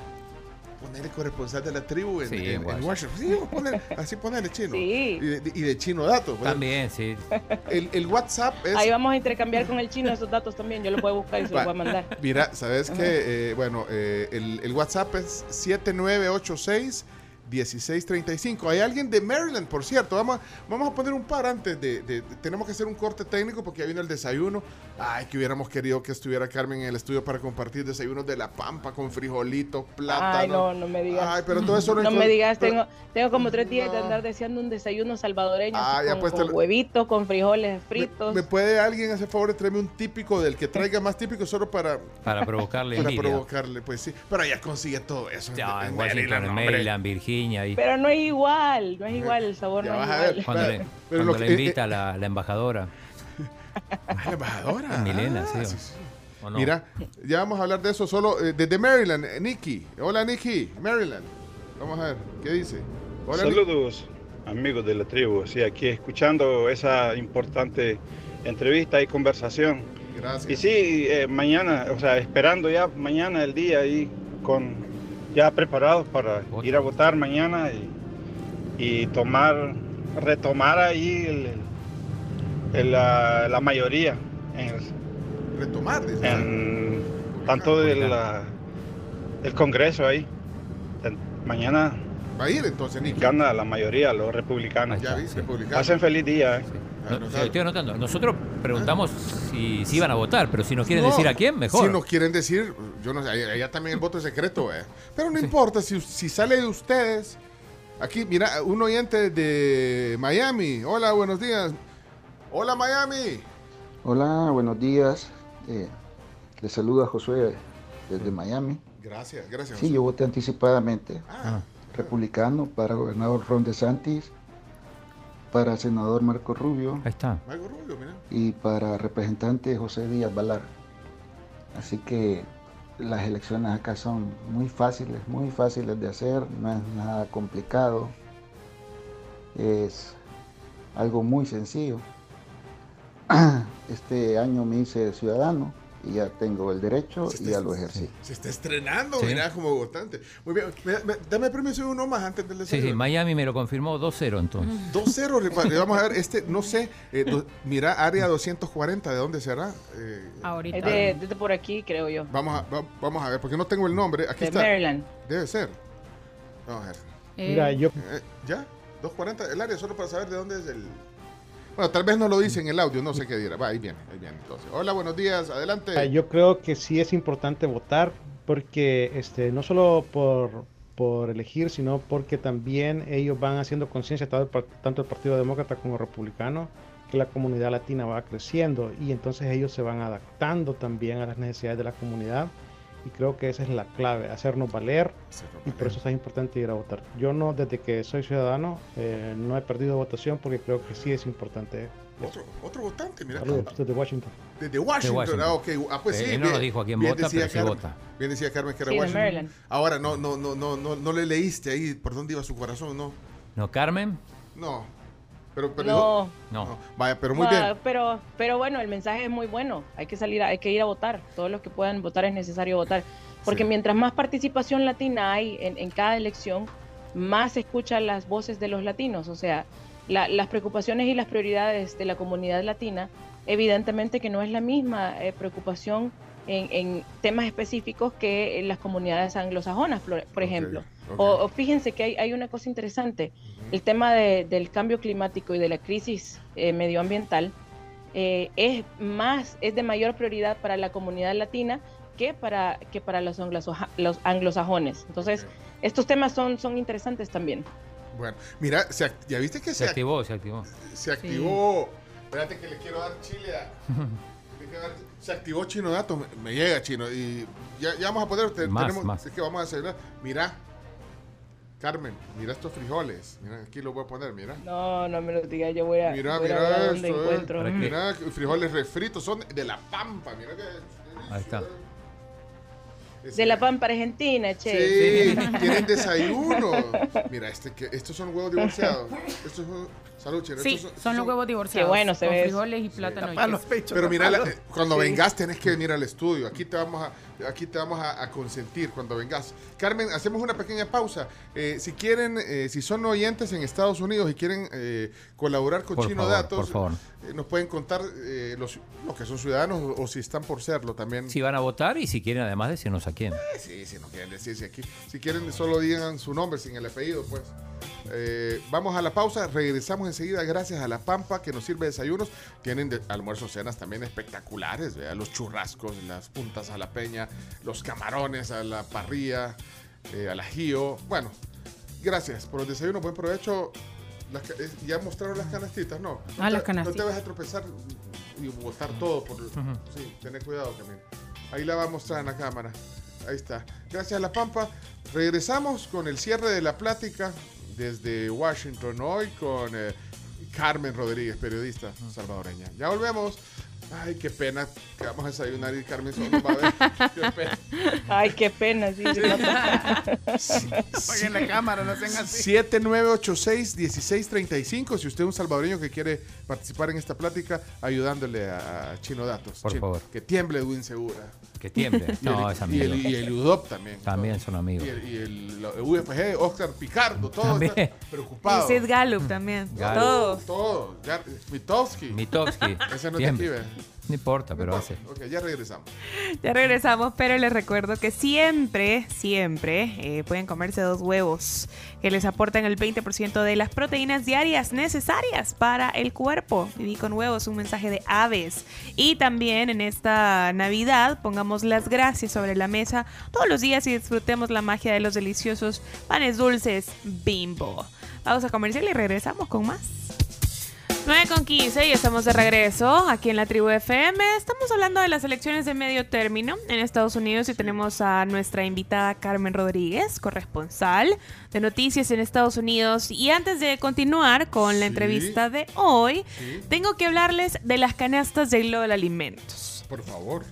Ponerle corresponsal de la tribu en, Sí, en- en en Washington. Washington. Sí, vamos a poner- así ponerle chino. Sí. Y, de, y de chino datos. poner- También, sí. El, el WhatsApp es. Ahí vamos a intercambiar con el chino esos datos también. Yo los voy a buscar y se los voy a mandar. Mira, sabes que, eh, bueno, eh, el, el WhatsApp es 7986 1635. Hay alguien de Maryland, por cierto. Vamos, a- vamos a poner un par antes de, de- de- Tenemos que hacer un corte técnico porque ya vino el desayuno. Ay, que hubiéramos querido que estuviera Carmen en el estudio para compartir desayunos de la pampa con frijolitos, plátano. Ay, no, no me digas. Ay, pero todo eso No me digas, pero- tengo, tengo como tres días de No. andar deseando un desayuno salvadoreño Ah, con, pues, con lo- huevitos, con frijoles ¿Me, fritos. me puede alguien hacer favor de traerme un típico del que traiga más típico solo para, Para provocarle para envidia. provocarle? Pues sí, pero ya consigue todo eso. Ya, en en Washington, hombre. Maryland, Virginia. Y Pero no es igual, no es igual, el sabor Ya no es ver. igual. cuando le, Pero cuando lo le que- invita la, la embajadora. La embajadora. Milena, Ah, sí. sí. ¿o no? Mira, ya vamos a hablar de eso solo eh, desde Maryland, eh, Nikki. Hola, Nikki, Maryland. Vamos a ver, ¿qué dice? Hola, Nikki. Saludos, amigos de la tribu. Sí, aquí escuchando esa importante entrevista y conversación. Gracias. Y sí, eh, mañana, o sea, esperando ya mañana el día ahí con ya preparados para ir a votar mañana y, y tomar, retomar ahí el- el, la, la mayoría en, el- Retomar, dice. en tanto del el Congreso ahí. Mañana Va a ir entonces, Nikki. gana la mayoría los republicanos. Ya está, viste, sí. republicano. Pasen feliz día. eh. No, estoy anotando. Nosotros preguntamos si, si iban a votar, pero si nos quieren No, decir a quién, mejor. Si nos quieren decir, yo no sé, allá también el voto es secreto, eh. Pero no importa, si, si sale de ustedes. Aquí, mira, un oyente de Miami. Hola, buenos días. Hola, Miami. Hola, buenos días. Eh, les saluda Josué desde Miami. Gracias, gracias. Sí, José. yo voté anticipadamente. Ah, Republicano para gobernador Ron DeSantis, para senador Marco Rubio Ahí está. algo rubio, mira. y para representante José Díaz Balar. Así que las elecciones acá son muy fáciles, muy fáciles de hacer, no es nada complicado. Es algo muy sencillo. Este año me hice ciudadano y ya tengo el derecho Se y ya está- lo ejercí. Se está estrenando, Sí. mira, como votante. Muy bien, me- me- dame permiso de uno más antes del Sí, desayuno. sí, Miami me lo confirmó 2-0 entonces. 2-0, repa- le vamos a ver, este, no sé, eh, do- mira, área 240, ¿de dónde será? Eh, Ahorita. Es de, desde por aquí, creo yo. vamos, a, va- vamos a ver, porque no tengo el nombre. Aquí De está. Maryland. Debe ser. Vamos a ver. Eh, Mira, yo Eh, ¿Ya? 240, el área, solo para saber de dónde es el... Bueno, tal vez no lo dice en el audio, no sé qué dirá. Va, ahí viene, ahí viene. Hola, buenos días, adelante. Ah, Yo creo que sí es importante votar porque este, no solo por, por elegir, sino porque también ellos van haciendo conciencia, tanto el Partido Demócrata como el Republicano, que la comunidad latina va creciendo y entonces ellos se van adaptando también a las necesidades de la comunidad y creo que esa es la clave, hacernos valer y por eso es importante ir a votar. Yo no, desde que soy ciudadano, eh, no he perdido votación porque creo que sí es importante. Otro, otro votante, mira. Saludos desde Washington. Desde Washington. Washington. Ah, ok. Ah, pues Eh, sí. no bien- nos dijo a quién vota, decía pero sí Carmen- vota. Bien decía Carmen que era Sí, Washington. Maryland. Ahora, no, no, no, no, no, no le leíste ahí por dónde iba su corazón, ¿no? ¿No, Carmen? No. Pero, pero No, No. no. Vaya, pero muy Ah, bien. Pero, pero bueno, el mensaje es muy bueno. Hay que salir, a- hay que ir a votar. Todos los que puedan votar es necesario votar. Porque Sí. mientras más participación latina hay en, en cada elección, más se escuchan las voces de los latinos. O sea, la- las preocupaciones y las prioridades de la comunidad latina, evidentemente que no es la misma eh, preocupación en, en temas específicos que en las comunidades anglosajonas, por, ejemplo. O, o fíjense que hay, hay una cosa interesante. El tema del cambio climático y de la crisis eh, medioambiental eh, es más, es de mayor prioridad para la comunidad latina que para, que para los, los anglosajones. Entonces, estos temas son, son interesantes también. Bueno, mira, ya viste que se, activó, se activó. Se activó. Espérate que le quiero dar chile a. se activó Chino Dato, me, llega Chino. Y ya, ya vamos a poder. tenemos, Es que vamos a hacer. Mira, Carmen, mira estos frijoles. Mira, aquí lo voy a poner, mira. No, no me lo digas, yo voy a. Mira, mira esto. Eh. Mira, frijoles refritos, son de la pampa. Mira que. Ahí está. De la Pampa Argentina, che. Sí, tienen desayuno. Mira, este que, estos son huevos divorciados. Estos son, salud, Sí, son, los huevos divorciados. Qué bueno, se con ve. frijoles y plátano. Pero mira, cuando vengas tenés que venir al estudio. Aquí te vamos a aquí te vamos a, consentir cuando vengas. Carmen, hacemos una pequeña pausa. Eh, si quieren, eh, si son oyentes en Estados Unidos y quieren eh, colaborar con Chino Datos, nos pueden contar los, que son ciudadanos o, si están por serlo también. Si van a votar y si quieren además decirnos a quién. sí, si no quieren decirse aquí. Si quieren, solo digan su nombre sin el apellido, pues. vamos a la pausa, regresamos enseguida gracias a La Pampa que nos sirve desayunos. Tienen de, almuerzos, cenas también espectaculares, ¿vea? los churrascos, las puntas a la peña, los camarones a la parrilla, eh, al ajío. Bueno, gracias por el desayuno, buen provecho. Eh, ya mostraron las canastitas, ¿no? Ah, las canastitas. No te vas a tropezar y botar todo. Por, Sí, ten cuidado también. Ahí la va a mostrar en la cámara. Ahí está. Gracias a La Pampa. Regresamos con el cierre de la plática desde Washington hoy con eh, Carmen Rodríguez, periodista salvadoreña. Ya volvemos. Ay, qué pena que vamos a desayunar y Carmen solo va a ver. Qué pena. Ay, qué pena, sí. Apaguen la cámara, no sean así. 7986-1635. Si usted es un salvadoreño que quiere participar en esta plática, ayudándole a Chino Datos. Por favor. Que tiemble Edwin Segura. Que tiemble. no, es amigo. Y el, UDOP también. También son amigos. Y el, UFG, Oscar Picardo, todo está preocupado. Y Sid Gallup también. Todos. Todos. Mitowski. Mitowski. Ese no te escribe. No importa, pero hace. Ok, ya regresamos. Ya regresamos, pero les recuerdo que siempre, siempre eh, pueden comerse dos huevos que les aportan el 20% de las proteínas diarias necesarias para el cuerpo. Viví con huevos, un mensaje de aves. Y también en esta Navidad pongamos las gracias sobre la mesa todos los días y disfrutemos la magia de los deliciosos panes dulces bimbo. Vamos a comercial y regresamos con más. 9 con 15 y estamos de regreso aquí en la tribu FM. Estamos hablando de las elecciones de medio término en Estados Unidos y tenemos a nuestra invitada Carmen Rodríguez, corresponsal de noticias en Estados Unidos. Y antes de continuar con la entrevista de hoy, tengo que hablarles de las canastas de Global Alimentos. Por favor.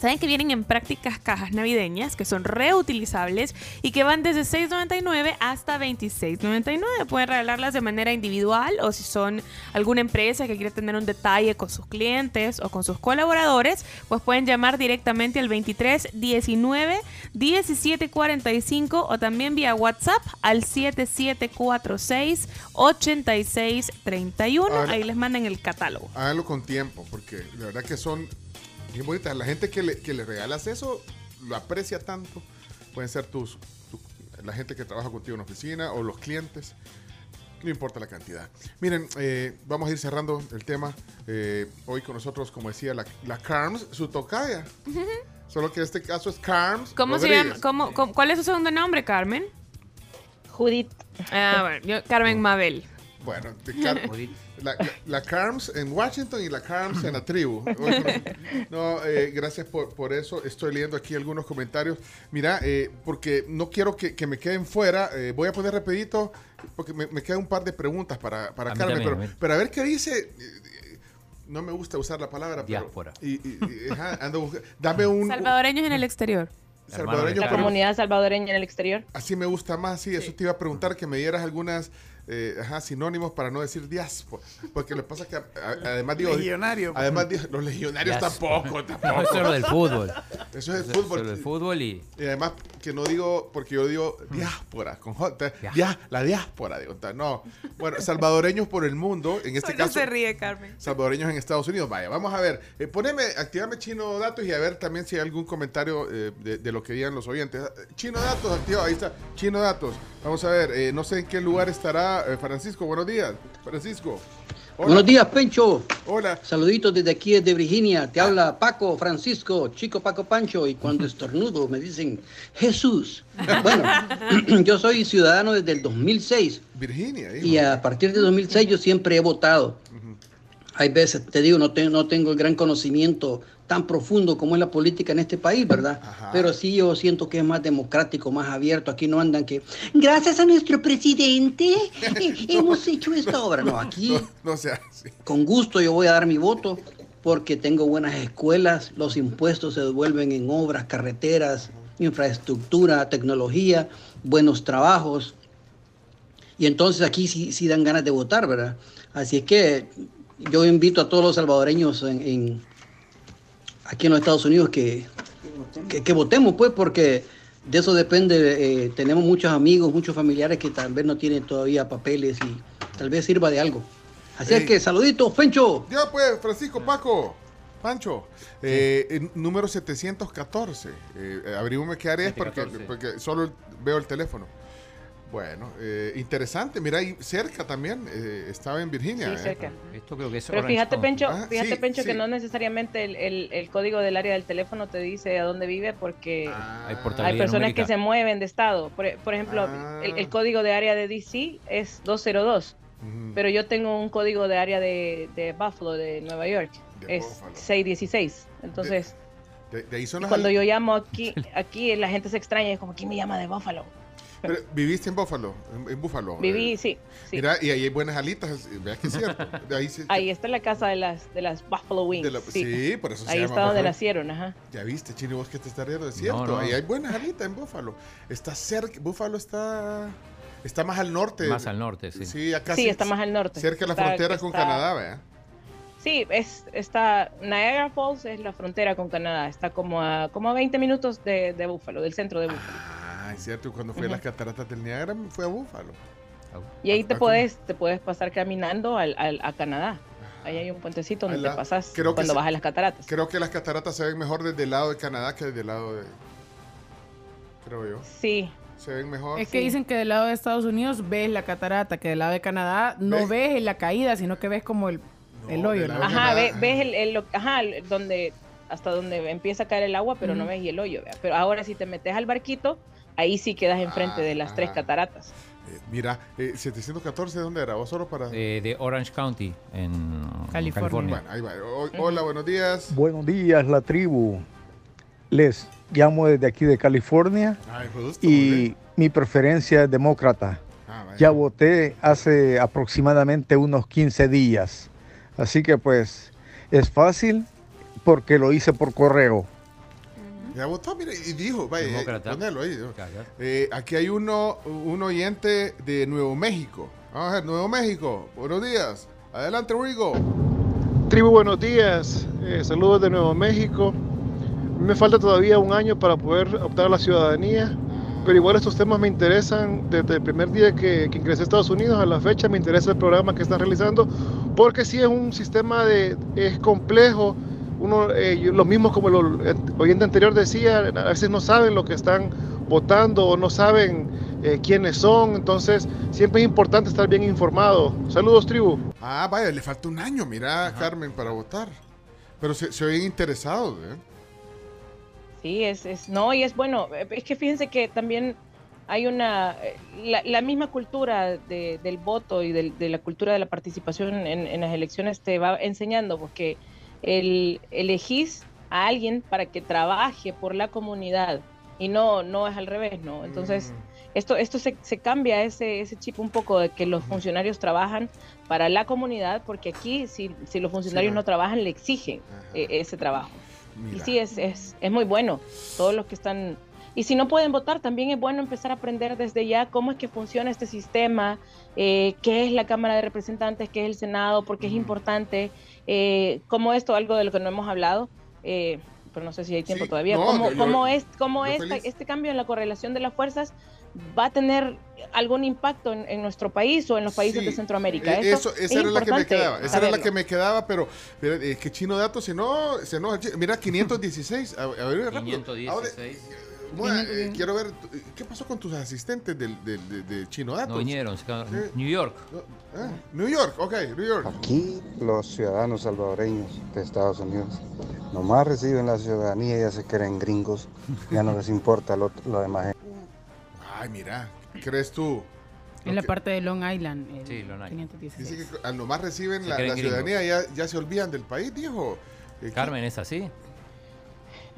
Saben que vienen en prácticas cajas navideñas que son reutilizables y que van desde 6.99 hasta 26.99. Pueden regalarlas de manera individual o si son alguna empresa que quiere tener un detalle con sus clientes o con sus colaboradores, pues pueden llamar directamente al 23 19 17 45 o también vía WhatsApp al 7746 86 31. Ahí les mandan el catálogo. Háganlo con tiempo porque la verdad que son bonita. La gente que le, que le regalas eso lo aprecia tanto. Pueden ser tus, la gente que trabaja contigo en la oficina o los clientes. No importa la cantidad. Miren, eh, vamos a ir cerrando el tema. Eh, hoy con nosotros, como decía, la, la Carms, su tocaya. Solo que en este caso es Carms. ¿Cómo se llama? ¿Cómo, cuál es su segundo nombre, Carmen? Judith. Ah, bueno, Carmen Mabel. Bueno, la, la, CARMS en Washington y la CARMS en la tribu. No, eh, gracias por, por, eso. Estoy leyendo aquí algunos comentarios. Mira, eh, porque no quiero que, que me queden fuera, eh, voy a poner rapidito, porque me, me quedan un par de preguntas para, para Carmen, pero, pero, a ver qué dice. No me gusta usar la palabra, Diáspora. y, y, ando dame un... Salvadoreños en el exterior. Salvadoreños, la comunidad salvadoreña en el exterior. Así me gusta más, sí, eso te iba a preguntar, que me dieras algunas eh, ajá, sinónimos para no decir diáspora. Porque lo que pasa es que además digo. Legionario. Pues. Además los legionarios tampoco, tampoco. eso es lo del fútbol. Eso es el fútbol. Eso es el fútbol y. Y además que no digo, porque yo digo diáspora, con J, la diáspora, digo, no. Bueno, salvadoreños por el mundo, en este caso. se ríe, Carmen. Salvadoreños en Estados Unidos. Vaya, vamos a ver. Eh, poneme, activame Chino Datos y a ver también si hay algún comentario eh, de, lo que digan los oyentes. Chino Datos, activa, ahí está. Chino Datos. Vamos a ver, eh, no sé en qué lugar estará está eh, Francisco. Buenos días, Francisco. Hola. Buenos días, Pencho. Hola. Saluditos desde aquí, desde Virginia. Te habla Paco, Francisco, chico Paco Pancho. Y cuando estornudo me dicen Jesús. Bueno, yo soy ciudadano desde el 2006. Virginia. Hijo. Y a partir de 2006 yo siempre he votado. Hay veces, te digo, no, te, no tengo el gran conocimiento tan profundo como es la política en este país, ¿verdad? Ajá. Pero sí yo siento que es más democrático, más abierto. Aquí no andan que, gracias a nuestro presidente, hemos hecho esta obra. No, aquí, no, no sea así. con gusto yo voy a dar mi voto porque tengo buenas escuelas, los impuestos se devuelven en obras, carreteras, infraestructura, tecnología, buenos trabajos. Y entonces aquí sí, sí dan ganas de votar, ¿verdad? Así es que yo invito a todos los salvadoreños en, en aquí en los Estados Unidos que, que, que, votemos, pues, porque de eso depende. Eh, tenemos muchos amigos, muchos familiares que tal vez no tienen todavía papeles y tal vez sirva de algo. Así es que, saluditos, Pencho. Ya, pues, Francisco Paco. Pancho, eh, número 714. Eh, abrimos qué área es porque, porque solo veo el teléfono. Bueno, eh, interesante. Mira, ahí cerca también, eh, estaba en Virginia. Sí, cerca. Eh. Esto creo que es Pero Orange fíjate, County. Pencho, Ah, fíjate, sí, Pencho, sí. que no necesariamente el, el- el código del área del teléfono te dice a dónde vive porque Ah, Hay personas numérica. que se mueven de estado. Por, por ejemplo, Ah. el, el código de área de DC es 202, ujú. pero yo tengo un código de área de, de Buffalo, de Nueva York, De es Buffalo. 616. Entonces, de, de ahí son las cuando al- yo llamo aquí, aquí la gente se extraña, es como, ¿quién me llama de Buffalo? Pero, ¿Viviste en Buffalo? En, en Buffalo. Viví, eh, sí, sí. Mira, y ahí hay buenas alitas, eh, veas que es cierto. De ahí, se- Ahí está la casa de las, de las Buffalo Wings. de la- sí. sí, por eso se Ahí llama está donde Buffalo. nacieron, ajá. Ya viste, Chino, vos que te estás riendo, es cierto. no. Ahí hay buenas alitas en Buffalo. Está cerca, Buffalo está, está más al norte. Más al norte, sí. Sí, acá Sí, está más al norte. Cerca de la Está- frontera con está- Canadá, ¿verdad? Sí, es, está Niagara Falls es la frontera con Canadá, está como a, como a 20 minutos de, de Búfalo, del centro de Búfalo. Ah, es cierto. Cuando fui a las cataratas del Niágara, fue a Búfalo. y ahí te puedes, te puedes pasar caminando al, al- a Canadá. Ahí hay un puentecito donde la- te pasas creo que cuando se- vas a las cataratas. Creo que las cataratas se ven mejor desde el lado de Canadá que desde el lado de. Creo yo. Sí, Se ven mejor. Es que Sí. dicen que del lado de Estados Unidos ves la catarata, que del lado de Canadá no ¿Ves? ves la caída, sino que ves como el, No, el hoyo. ¿no? ajá, Canadá. ve- ves el, el- lo- ajá, donde hasta donde empieza a caer el agua, pero no ves el hoyo. ¿vea? Pero ahora si te metes al barquito, ahí sí quedas enfrente de las tres Ah. cataratas. Eh, mira, eh, 714, ¿dónde era? ¿O solo para.? Eh, de Orange County, en California. California. Bueno, ahí va. O- hola, buenos días. Buenos días, la tribu. Les llamo desde aquí de California Ay, justo, y hombre. mi preferencia es demócrata. Ah. Ya voté hace aproximadamente unos 15 días. Así que pues es fácil porque lo hice por correo. Ya votó, mira, y dijo, vaya, eh, ponelo ahí. Eh, aquí hay uno, un oyente de Nuevo México. Vamos a ver, Nuevo México. Buenos días. Adelante, Rigo. Tribu, buenos días. Eh, saludos de Nuevo México. Me falta todavía un año para poder optar a la ciudadanía, pero igual estos temas me interesan desde el primer día que, que ingresé a Estados Unidos a la fecha. Me interesa el programa que están realizando, porque sí es un sistema de es complejo. Uno, eh, yo- lo mismo como el oyente anterior decía, a veces no saben lo que están votando o no saben eh, quiénes son. Entonces, siempre es importante estar bien informado. Saludos, tribu. Ah, vaya, le falta un año, mira, Carmen, para votar. Pero se, se oyen interesados, ¿eh? Sí, es, es, no, y es bueno, eh, es que fíjense que también hay una, eh, la, la misma cultura de- del voto y del- de la cultura de la participación en, en las elecciones te va enseñando, porque el, elegís a alguien para que trabaje por la comunidad y no, no es al revés, ¿no? Entonces, esto, esto se, se cambia ese, ese chip un poco de que los funcionarios trabajan para la comunidad, porque aquí si, si los funcionarios no. no trabajan, le exigen eh, ese trabajo. Y sí, es, es, es muy bueno. Todos los que están... Y si no pueden votar, también es bueno empezar a aprender desde ya cómo es que funciona este sistema, eh, qué es la Cámara de Representantes, qué es el Senado, por qué es importante, eh, cómo esto, algo de lo que no hemos hablado, eh, pero no sé si hay tiempo Sí, todavía, no, cómo, yo- cómo es, cómo esta- este cambio en la correlación de las fuerzas va a tener algún impacto en, en nuestro país o en los países Sí, de Centroamérica. eh, Esto Eso, es esa era la que me quedaba. Esa era la que me quedaba, pero mira, eh, que chino datos, si no, se enoja. Chi- Mira, 516. A, a ver, rápido. 516. Bueno, eh, quiero ver, eh, ¿qué pasó con tus asistentes del, del- de, de Chino Datos? No vinieron, se quedaron- Eh, New York. ah, New York, ok, New York. Aquí los ciudadanos salvadoreños de Estados Unidos nomás reciben la ciudadanía y ya se creen gringos, ya no les importa lo, lo demás. Ay, mira, ¿qué crees tú? En la parte de Long Island. el Sí, Long Island. 516. Dice que al nomás reciben la, la ciudadanía, ya, ya se olvidan del país, dijo. Eh, Carmen, ¿es así?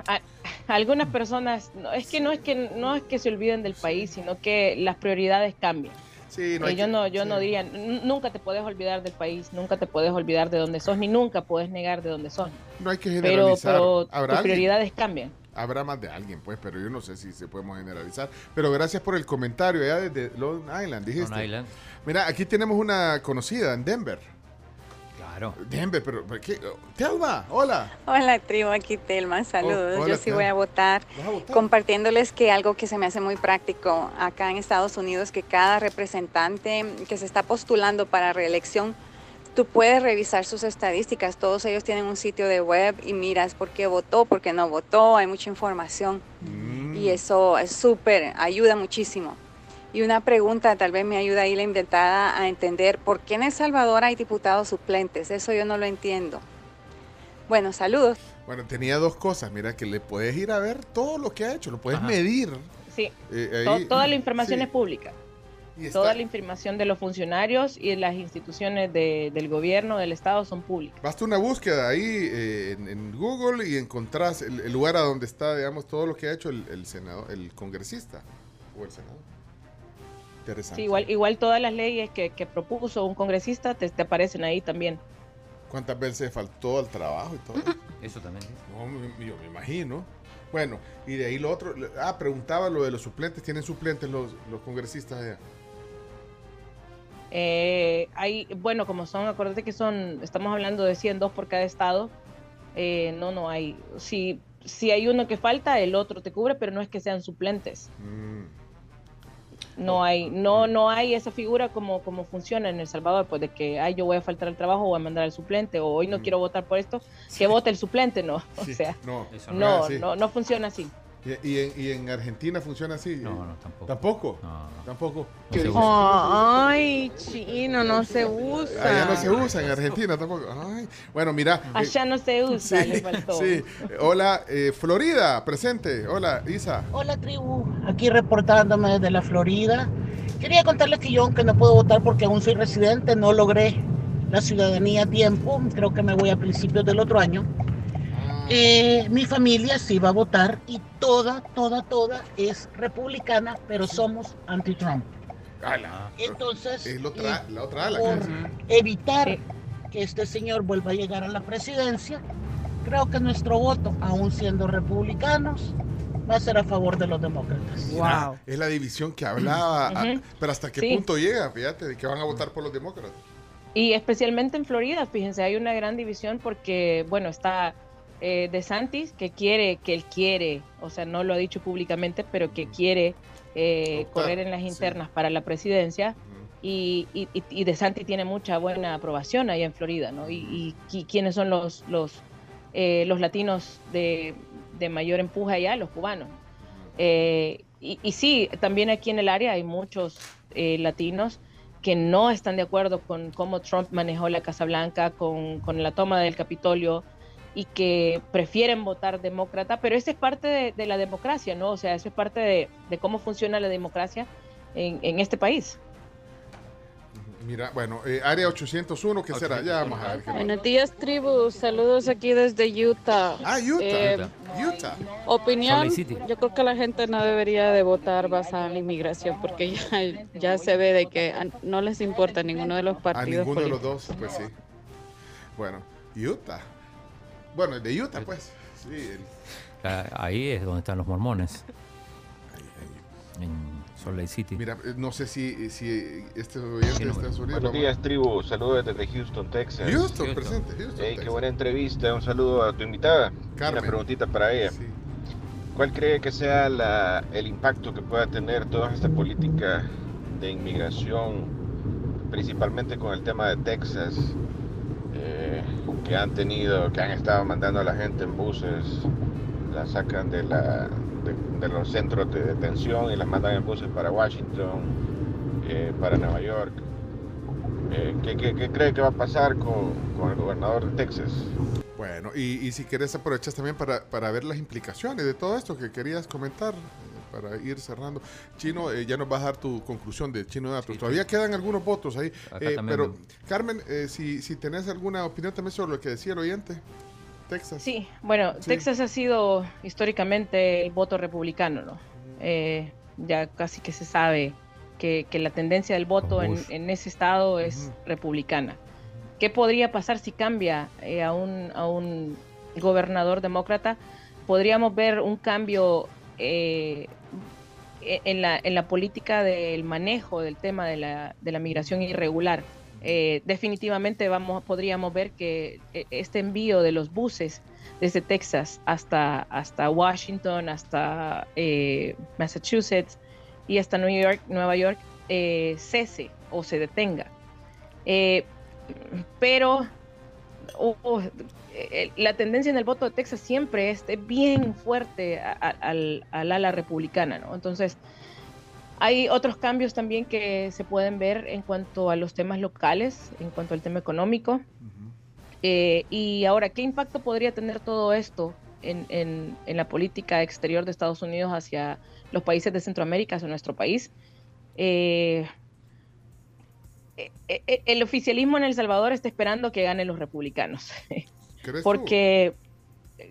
A- algunas personas, no, es que no es que no es que se olviden del país, sino que las prioridades cambian. Sí, no Eh, hay yo que- no, yo sí. no diría, nunca te puedes olvidar del país, nunca te puedes olvidar de dónde sos, ni nunca puedes negar de dónde sos. No hay que Pero, generalizar. pero tus ¿Habrá alguien? prioridades cambian. Habrá más de alguien, pues, pero yo no sé si se podemos generalizar. Pero gracias por el comentario allá desde Long Island, dijiste. Long Island. Mira, aquí tenemos una conocida en Denver. Claro. Denver, pero, pero ¿qué? Telma, hola. Hola tribu, aquí Telma, saludos. Oh, hola, Yo sí Telma. voy a votar ¿Vas a votar? compartiéndoles que algo que se me hace muy práctico acá en Estados Unidos, que cada representante que se está postulando para reelección, tú puedes revisar sus estadísticas. Todos ellos tienen un sitio de web y miras por qué votó, por qué no votó, hay mucha información Mm. y eso es súper, ayuda muchísimo. Y una pregunta, tal vez me ayuda ahí la inventada a entender por qué en El Salvador hay diputados suplentes. Eso yo no lo entiendo. Bueno, saludos. Bueno, tenía dos cosas. Mira, que le puedes ir a ver todo lo que ha hecho, lo puedes Ajá. medir. Sí, Eh, ahí- toda la información sí. es pública. Y está- Toda la información de los funcionarios y de las instituciones de- del gobierno, del Estado, son públicas. Basta una búsqueda ahí eh, en, en Google y encontrás el, el lugar a donde está, digamos, todo lo que ha hecho el, el senador, el congresista o el senador. Interesante. Sí, igual, igual todas las leyes que, que propuso un congresista te, te aparecen ahí también. ¿Cuántas veces faltó al trabajo y todo? Eso también. sí. No, me- yo me imagino. Bueno, y de ahí lo otro. Ah, preguntaba lo de los suplentes. ¿Tienen suplentes los, los congresistas allá? Eh, hay, bueno, como son, acuérdate que son, estamos hablando de 100, dos por cada estado. Eh, no, no hay. Si, si hay uno que falta, el otro te cubre, pero no es que sean suplentes. Mm. No hay, no, no hay esa figura como, como funciona en El Salvador, pues de que ay, yo voy a faltar al trabajo, voy a mandar al suplente, o hoy no quiero votar por esto, que vote el suplente, no. O sea, no, no, no, no funciona así. ¿Y, y en, y en Argentina funciona así? No, no, tampoco. ¿Tampoco? No, no. Tampoco. No se ¿Qué- usa. Ay, chino, no se usa. Allá no se usa, en Argentina tampoco. Ay, Bueno, mira. eh, Allá no se usa, sí, le faltó. sí. Hola, eh, Florida, presente. Hola, Isa. Hola tribu, aquí reportándome desde la Florida. Quería contarles que yo, aunque no puedo votar porque aún soy residente, no logré la ciudadanía a tiempo. Creo que me voy a principios del otro año. Eh, mi familia sí va a votar y toda, toda, toda es republicana, pero somos anti-Trump. Ala. Entonces, Es la otra, la otra ala. por evitar que este señor vuelva a llegar a la presidencia, creo que nuestro voto, aún siendo republicanos, va a ser a favor de los demócratas. Wow. Es la división que hablaba. ah. Pero hasta qué Sí. punto llega, fíjate, de que van a votar por los demócratas. Y especialmente en Florida, fíjense, hay una gran división porque, bueno, está eh, DeSantis, que quiere, que él quiere, o sea, no lo ha dicho públicamente, pero que quiere eh, correr en las sí. internas para la presidencia. Y, y, y- y DeSantis tiene mucha buena aprobación allá en Florida, ¿no? Y, y qui- quiénes son los, los, eh, los latinos de, de mayor empuje allá, los cubanos. Eh, y, y sí, también aquí en el área hay muchos eh, latinos que no están de acuerdo con cómo Trump manejó la Casa Blanca, con, con la toma del Capitolio y que prefieren votar demócrata, pero eso es parte de, de la democracia, ¿no? O sea, eso es parte de, de cómo funciona la democracia en, en este país. Mira, bueno, eh, área 801, ¿qué será? Ya vamos a ver. qué Buenos días, tribu. Saludos aquí desde Utah. Ah, Utah. Eh, Utah. opinión, yo creo que la gente no debería de votar basada en la inmigración porque ya, ya se ve de que a- no les importa ninguno de los A partidos ninguno de los dos, pues sí. Bueno, Utah. Bueno, de Utah, pues. Sí, el- Ah, Ahí es donde están los mormones. En Salt Lake City. Mira, eh, no sé si, si este oyente no, está libro. Buenos días, tribu. Saludos desde Houston, Texas. Houston, Houston. presente. Houston, Hey, qué buena entrevista. Un saludo a tu invitada. Carmen. Una preguntita para ella. Sí. ¿Cuál cree que sea la- el impacto que pueda tener toda esta política de inmigración, principalmente con el tema de Texas, eh, que han tenido, que han estado mandando a la gente en buses, la sacan de la, de- de los centros de detención y las mandan en buses para Washington, eh, para Nueva York. Eh, ¿qué, qué, qué cree que va a pasar con, con el gobernador de Texas? Bueno, y, y si quieres aprovechas también para, para, ver las implicaciones de todo esto que querías comentar para ir cerrando. Chino, eh, ya nos vas a dar tu conclusión de Chino Datos. Sí, Todavía sí. quedan algunos votos ahí. Eh, pero, Carmen, eh, si, si tenés alguna opinión también sobre lo que decía el oyente. Texas. Sí, bueno, sí. Texas ha sido históricamente el voto republicano, ¿no? Eh, ya casi que se sabe que, que la tendencia del voto en, en, ese estado es uh -huh. republicana. ¿Qué podría pasar si cambia eh, a, un, a un gobernador demócrata? Podríamos ver un cambio eh, en, la, en la política del manejo del tema de la, de la migración irregular. Eh, definitivamente vamos, podríamos ver que eh, este envío de los buses desde Texas hasta, hasta Washington, hasta Massachusetts y hasta New York, Nueva York cese o se detenga. Pero oh, oh, la tendencia en el voto de Texas siempre es bien fuerte al, al ala republicana, ¿no? Entonces, hay otros cambios también que se pueden ver en cuanto a los temas locales, en cuanto al tema económico. Uh -huh. eh, y ahora, ¿qué impacto podría tener todo esto en, en, en, la política exterior de Estados Unidos hacia los países de Centroamérica, hacia nuestro país? Eh, eh, el oficialismo en El Salvador está esperando que ganen los republicanos. Porque... Tú?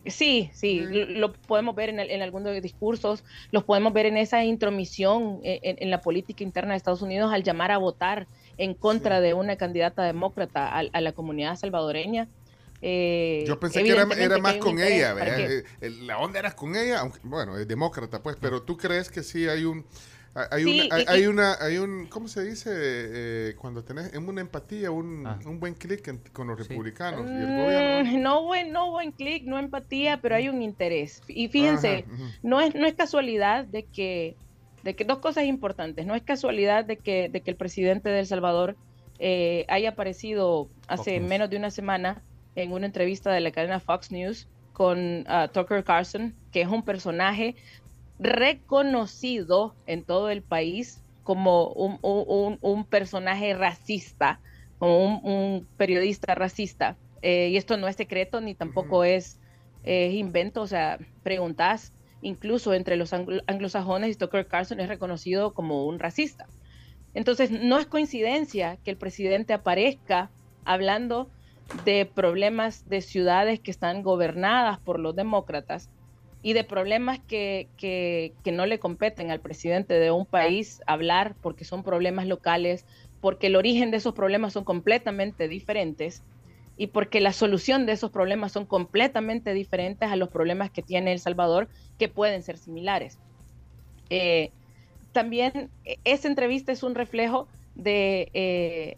Sí, sí, lo podemos ver en, en, algunos discursos, los podemos ver en esa intromisión en, en, la política interna de Estados Unidos al llamar a votar en contra sí. de una candidata demócrata a, a la comunidad salvadoreña. Eh, Yo pensé que era, era más con ella, ¿verdad? Eh, la onda era con ella, aunque, bueno, es demócrata, pues, pero tú crees que sí hay un hay, sí, una, hay, y, hay, una, hay un, ¿cómo se dice? Eh, cuando tenés una empatía, un, ah. un buen clic con los republicanos. Sí. Y el gobierno... No buen, no buen clic, no empatía, pero hay un interés. Y fíjense, Ajá, no, es, no es casualidad de que, de que dos cosas importantes. No es casualidad de que, de que el presidente de El Salvador eh, haya aparecido hace menos de una semana en una entrevista de la cadena Fox News con uh, Tucker Carlson, que es un personaje reconocido en todo el país como un, un, un personaje racista, como un, un periodista racista. Eh, y esto no es secreto ni tampoco uh -huh. es, es, invento, o sea, preguntas, incluso entre los anglo anglosajones, Tucker Carlson es reconocido como un racista. Entonces, no es coincidencia que el presidente aparezca hablando de problemas de ciudades que están gobernadas por los demócratas y de problemas que, que, que, no le competen al presidente de un país hablar porque son problemas locales, porque el origen de esos problemas son completamente diferentes y porque la solución de esos problemas son completamente diferentes a los problemas que tiene El Salvador, que pueden ser similares. Eh, también esa entrevista es un reflejo de eh,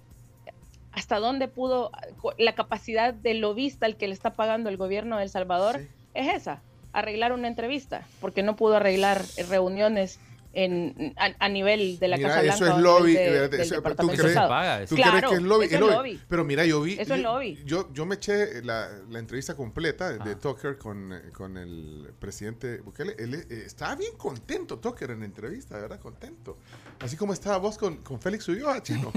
hasta dónde pudo la capacidad del lobista al que le está pagando el gobierno de El Salvador, sí. es esa arreglar una entrevista, porque no pudo arreglar reuniones en, a, a, nivel de la mira, Casa Blanca. Eso es lobby. De, de, de, eso, ¿Tú, crees, paga, ¿tú claro, crees, que es lobby? Eso es lobby. lobby. Pero mira, yo vi. Eso es lobby. Yo, yo me eché la, la entrevista completa ah. de Tucker con, con el presidente Bukele. Él, eh, estaba bien contento, Tucker, en la entrevista, de verdad, contento. Así como estaba vos con, con Félix Ulloa, chino.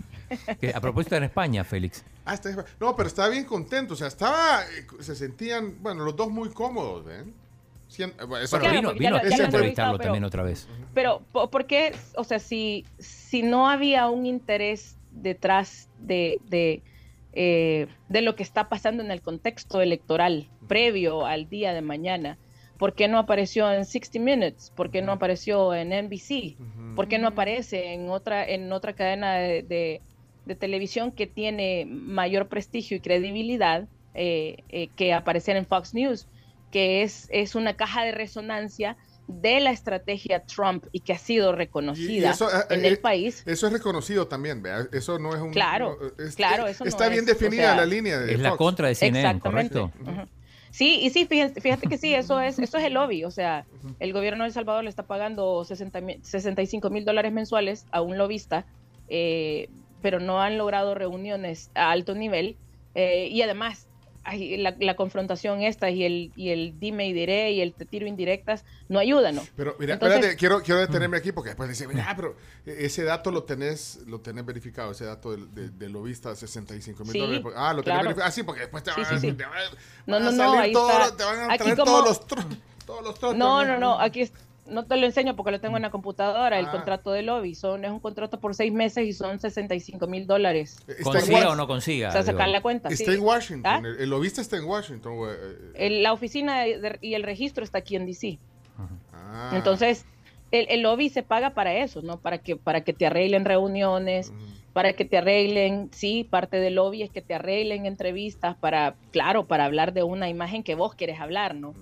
que a propósito en España, Félix. Ah, está, no, pero estaba bien contento. O sea, estaba. Eh, se sentían, bueno, los dos muy cómodos, ¿ven? Cien, bueno, claro, vino, vino a entrevistarlo pero, también otra vez. Pero, ¿por qué? O sea, si, si no había un interés detrás de, de, eh, de lo que está pasando en el contexto electoral previo al día de mañana, ¿por qué no apareció en 60 Minutes? ¿Por qué no apareció en NBC? ¿Por qué no aparece en otra, en otra cadena de, de, de televisión que tiene mayor prestigio y credibilidad eh, eh, que aparecer en Fox News? Que es, es una caja de resonancia de la estrategia Trump y que ha sido reconocida eso, eh, en el eh, país. Eso es reconocido también, ¿verdad? Eso no es un... Claro, no, es, claro, eso Está no bien es, definida o sea, la línea de Es Fox. la contra de CNN, ¿correcto? Uh -huh. Sí, y sí, fíjate, fíjate, que sí, eso es, eso es el lobby. O sea, uh -huh. el gobierno de El Salvador le está pagando 60, 65 mil dólares mensuales a un lobista, eh, pero no han logrado reuniones a alto nivel. Eh, y además, ay, la, la confrontación esta y el, y el dime y diré y el te tiro indirectas no ayudan, ¿no? Pero mira, Entonces- espérate, quiero, quiero detenerme aquí porque después dice, mira, pero ese dato lo tenés, lo tenés verificado, ese dato del, de, del lobista 65 mil Sí, dólares. Ah, lo tenés claro. verificado. Ah, sí, porque después te van, a- sí, sí. te van a- No, van a no, no, salir ahí todos está. los- te van a Aquí traer como- todos los todos los. No, no, no, aquí es- no te lo enseño porque lo tengo en la computadora, el Ah. contrato de lobby. Son, es un contrato por seis meses y son 65 mil dólares. Consiga o no consiga. O sea, sacar digo. la cuenta. Está sí. en Washington, ¿Ah? el, el lobista está en Washington. güey. Eh, El- la oficina de- de- y el registro está aquí en DC. Ah. Entonces, el, el lobby se paga para eso, ¿no? Para que, para que te arreglen reuniones, para que te arreglen, sí, parte del lobby es que te arreglen entrevistas para, claro, para hablar de una imagen que vos quieres hablar, ¿no?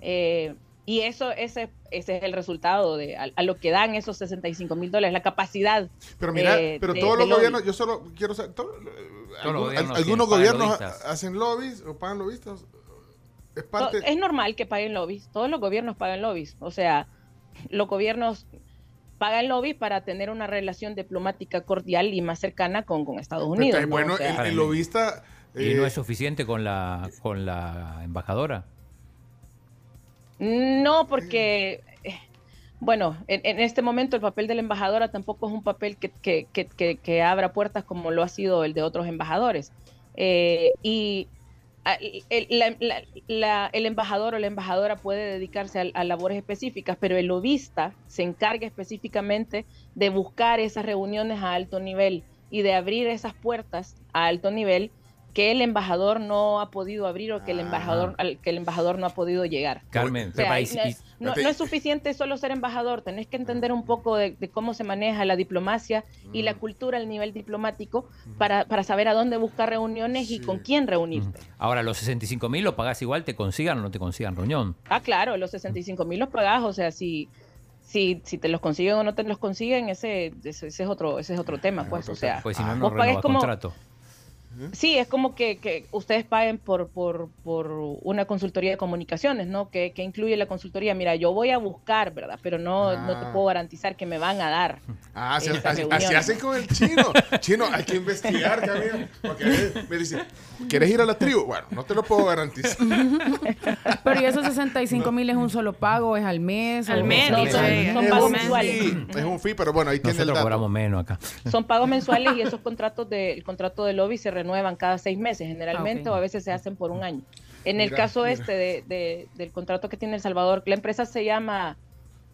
Eh, y eso, ese, ese es el resultado de a, a lo que dan esos 65 mil dólares, la capacidad. Pero mira, eh, pero de- todos de los lobby. gobiernos, yo solo quiero saber, todo- los algún- gobiernos algunos gobiernos lobistas. hacen lobbies o pagan lobistas. Es parte. Es normal que paguen lobbies, todos los gobiernos pagan lobbies, o sea, los gobiernos pagan lobbies para tener una relación diplomática cordial y más cercana con, con Estados Unidos. Bueno, O sea, el, el lobista. ¿Y eh, no es suficiente con la, con la embajadora? No, porque, eh, bueno, en, este momento el papel de la embajadora tampoco es un papel que, que, abra puertas como lo ha sido el de otros embajadores. Eh, y el embajador o la embajadora puede dedicarse a, a labores específicas, pero el lobista se encarga específicamente de buscar esas reuniones a alto nivel y de abrir esas puertas a alto nivel que el embajador no ha podido abrir o que el embajador al que el embajador no ha podido llegar. Carmen, O sea, no, no- no es suficiente solo ser embajador, tenés que entender un poco de, de cómo se maneja la diplomacia y Mm. la cultura al nivel diplomático para, para saber a dónde buscar reuniones y con quién reunirte. Ahora, los 65 mil lo pagás igual, te consigan o no te consigan reunión. Ah, claro, los 65 mil los pagás, o sea, si, si, si te los consiguen o no te los consiguen, ese, ese, ese es otro ese es otro tema, pues, o sea, Pues si no, no vos pagues como, contrato. Sí, es como que, que ustedes paguen por, por, por una consultoría de comunicaciones, ¿no? Que, que incluye la consultoría. Mira, yo voy a buscar, ¿verdad? Pero no, no te Ah. puedo garantizar que me van a dar. Ah, así, esas así- así hacen con el chino. Chino, hay que investigar, Camila. Porque me dice, ¿quieres ir a la tribu? Bueno, no te lo puedo garantizar. Pero ¿y esos 65 mil es un solo pago? ¿Es al mes? Al mes, No, son- pagos un mensuales. fee, es un fee, pero bueno, ahí tiene el dato. cobramos menos acá. Son pagos mensuales y esos contratos de, el contrato de lobby se renuevan cada seis meses generalmente Ah, o a veces se hacen por un año. En el Mira, caso mira. este de, de- del contrato que tiene El Salvador, la empresa se llama,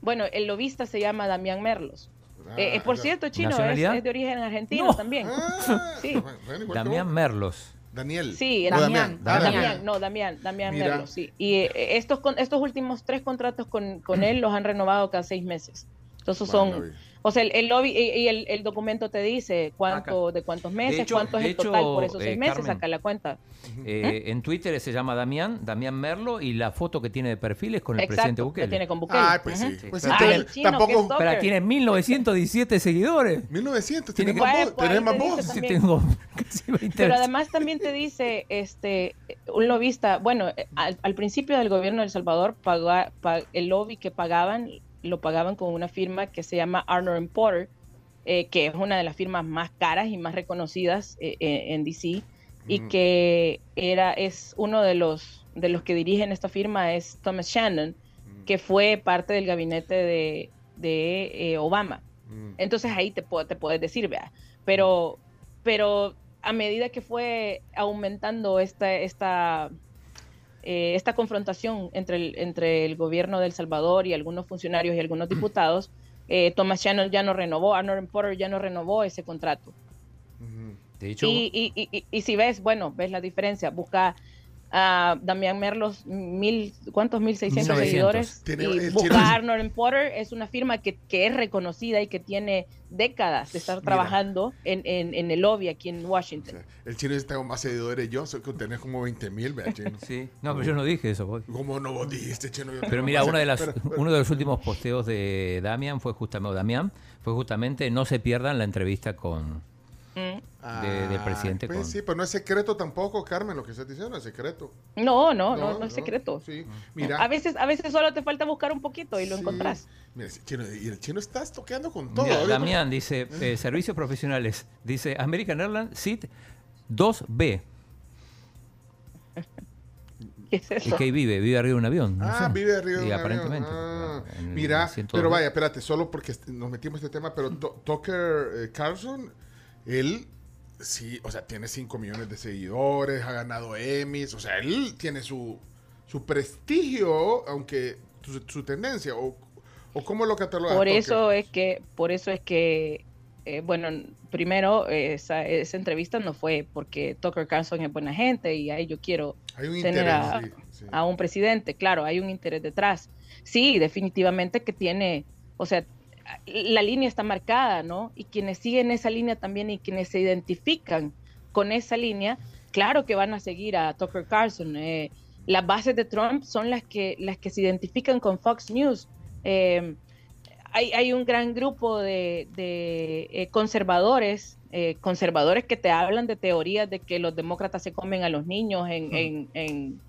bueno, el lobista se llama Damián Merlos. Eh, eh, por ya. cierto, chino, es, de origen argentino también. sí. Damián Merlos. Daniel. Sí, Damián, Damián. Damián, Damián. no, Damián, Damián Mira. Merlos, sí. Y eh, estos, con, estos últimos tres contratos con, con él los han renovado cada seis meses. Entonces son. O sea, el, el lobby y, y el, el documento te dice cuánto, de cuántos meses, hecho- cuánto es el total por esos eh, seis meses, Carmen, saca la cuenta. Eh, En Twitter se llama Damián, Damián Merlo, y la foto que tiene de perfil es con el Exacto, presidente que Bukele. tiene con Bukele. Ay, pues sí. Ujú. Pues Pero sí, tampoco. Pero tiene 1917 seguidores. 1900, Tiene más Pues, voz. pues, tenés más voz. dice Sí, tengo casi 20 Pero además también te dice, este, un lobista, bueno, eh, al, al principio del gobierno de El Salvador, paga- pa- el lobby que pagaban, lo pagaban con una firma que se llama Arnold Porter, eh, que es una de las firmas más caras y más reconocidas eh, eh, en DC, y Mm. que era, es uno de los, de los que dirigen esta firma es Thomas Shannon, que fue parte del gabinete de, de eh, Obama. Entonces ahí te, puedo- te puedes decir, vea. Pero, pero a medida que fue aumentando esta, esta, eh, esta confrontación entre el, entre el gobierno de El Salvador y algunos funcionarios y algunos diputados, eh, Thomas Shannon ya no renovó, Arnold Porter ya no renovó ese contrato. De hecho, Y, y, y, y- y si ves, bueno, ves la diferencia, busca a Damián Merlos, mil, ¿cuántos? 1600 1900. seguidores. Tiene- y Arnold and Porter, es una firma que, que es reconocida y que tiene décadas de estar trabajando en, en, en el lobby aquí en Washington. El chino dice, tengo más seguidores yo, soy que tenés como 20 mil, vea, chino. Sí. No, pero yo no dije eso. vos. ¿Cómo no vos dijiste, chino? Yo Pero mira, una de las, uno de los últimos posteos de Damián fue justamente, o Damián, fue justamente no se pierdan la entrevista con de- del Ah, presidente pues con sí, pero no es secreto tampoco, Carmen, lo que estás diciendo, no es secreto. No, no, no, No, no, es no, secreto. sí. Mira. A veces, a veces solo te falta buscar un poquito y lo encontrás. Mira, chino, y el chino está toqueando con todo. Mira, ahorita. Damián dice, eh, servicios profesionales, dice American Airlines SIT 2B. ¿Qué es eso? ¿Y que vive? ¿Vive arriba de un avión? No Ah, sé. vive arriba de Sí, un aparentemente. avión. Ah, mira, 102. pero vaya, espérate, solo porque nos metimos en este tema, pero Tucker eh, Carlson, él sí, o sea, tiene 5 millones de seguidores, ha ganado Emmys, o sea, él tiene su, su prestigio, aunque su, su tendencia, o, o cómo lo catalogas. Por eso es que, por eso es que, eh, bueno, primero esa, esa entrevista no fue porque Tucker Carlson es buena gente y ahí yo quiero Hay un tener interés, a, sí, sí. a un presidente, claro, hay un interés detrás. Sí, definitivamente que tiene, o sea, la línea está marcada, ¿no? Y quienes siguen esa línea también y quienes se identifican con esa línea, claro que van a seguir a Tucker Carlson. Eh, las bases de Trump son las que, las que se identifican con Fox News. Eh, hay, hay un gran grupo de, de, eh, conservadores, eh, conservadores que te hablan de teorías de que los demócratas se comen a los niños en, en, en,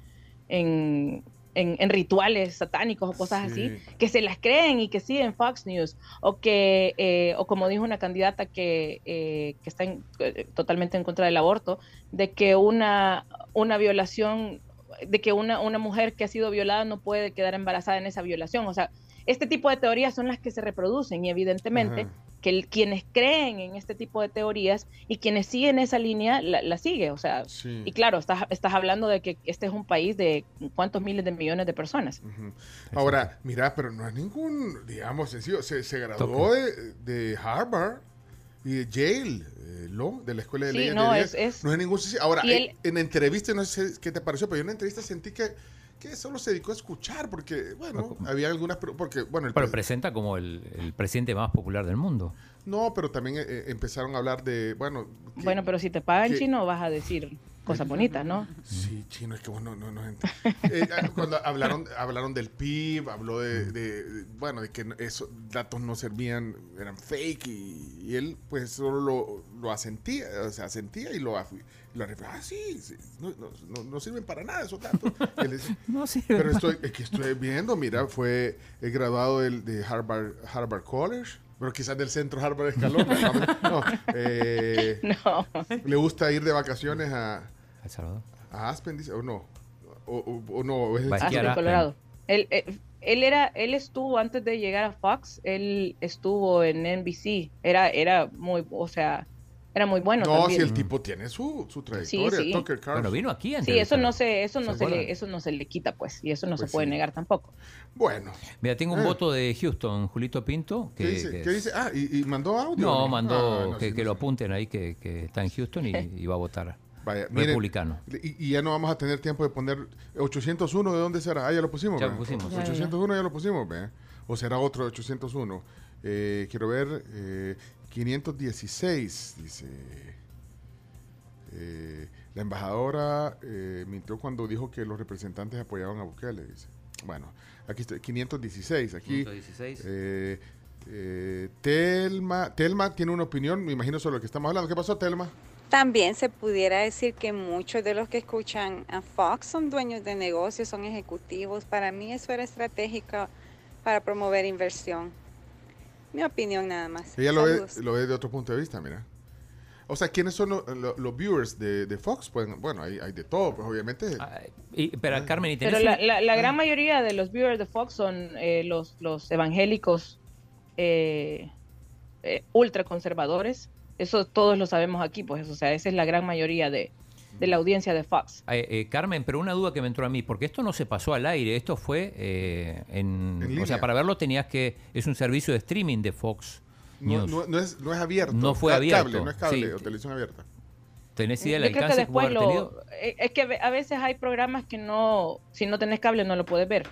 en, en- en rituales satánicos o cosas Sí. así, que se las creen y que siguen Fox News, o que, eh, o como dijo una candidata que, eh, que está en- eh, totalmente en contra del aborto, de que una, una violación, de que una, una mujer que ha sido violada no puede quedar embarazada en esa violación. O sea, este tipo de teorías son las que se reproducen y evidentemente Ajá. que el- quienes creen en este tipo de teorías y quienes siguen esa línea la, la sigue. O sea, Sí. y claro, estás, estás hablando de que este es un país de cuántos miles de millones de personas. Ahora, mira, pero no es ningún, digamos, sencillo. Se, se graduó de, de Harvard y de Yale, eh, de la Escuela de Sí, Leyes. no, de es- Leyes. es- no es ningún sencillo. Ahora, y en- él- en entrevista, no sé qué te pareció, pero yo en una entrevista sentí que, que solo se dedicó a escuchar, porque, bueno, había algunas, pero- porque, bueno, el Pero pres- presenta como el, el presidente más popular del mundo. no, pero también eh, eh, empezaron a hablar de, bueno, que- Bueno, pero si te pagan que- chino vas a decir cosas bonitas, ¿no? Sí, chino, es que bueno, no, no, Eh, cuando hablaron, hablaron del PIB, habló de, de- de- bueno, de que esos datos no servían, eran fake y, y él pues solo lo, lo asentía, o sea, asentía y lo, ah, sí, sí, no, no- no- no sirven para nada esos datos. Dice, No sirven Pero estoy, es que estoy viendo, mira, fue el graduado del, de Harvard, Harvard College, pero quizás del centro Harvard Escalón. no, eh, Le gusta ir de vacaciones a, El Salvador. a Aspen, dice, o no. O, o- o no, es el- Aspen, Colorado. Él, eh, él era, él estuvo antes de llegar a Fox, él estuvo en NBC. Era, era muy, o sea, era muy bueno. no, también. si el tipo tiene su, su trayectoria, sí. Tucker Carlson. Bueno, vino aquí Sí, eso no se, eso no ¿Se le, eso no se le quita, pues, y eso no Pues se puede sí. negar tampoco. Bueno. Mira, tengo un Ah. voto de Houston, Julito Pinto. Que, ¿Qué dice? que ¿Qué es- dice? Ah, y, y mandó audio. No, mandó Ah, no, que, sí, que no lo apunten ahí, que, que está en Houston y, y va a votar. Vaya, miren, Republicano. Y, y ya no vamos a tener tiempo de poner 801, ¿de dónde será? Ah, ya lo pusimos. Ya lo pusimos. Ya, ya. 801 ya lo pusimos, ¿ve? O será otro 801. Eh, quiero ver, eh, 516, dice. Eh, la embajadora eh, mintió cuando dijo que los representantes apoyaban a Bukele, dice. Bueno, aquí está, 516. Aquí, 516. eh, eh, Telma, Telma tiene una opinión, me imagino sobre lo que estamos hablando. ¿Qué pasó, Telma? También se pudiera decir que muchos de los que escuchan a Fox son dueños de negocios, son ejecutivos. Para mí eso era estratégico para promover inversión. Mi opinión nada más. Ella lo ve, lo ve de otro punto de vista, mira. O sea, ¿quiénes son lo- lo- los viewers de, de Fox? Pues, bueno, hay, hay de todo, pues obviamente. Y, pero Carmen, ¿y tenés Pero la, la, la gran mayoría de los viewers de Fox son eh, los, los evangélicos eh, eh, ultraconservadores. Eso todos lo sabemos aquí, pues, o sea, esa es la gran mayoría de, de la audiencia de Fox. Eh, eh, Carmen, pero una duda que me entró a mí, porque esto no se pasó al aire, esto fue eh, en... En o línea. sea, para verlo tenías que... Es un servicio de streaming de Fox No, News. no, no es, no es abierto. No fue Ca- abierto, Cable, no es cable sí. o televisión abierta. ¿Tenés idea del que alcance que después haber lo... tenido? eh, Es que a veces hay programas que no... Si no tenés cable no lo puedes ver.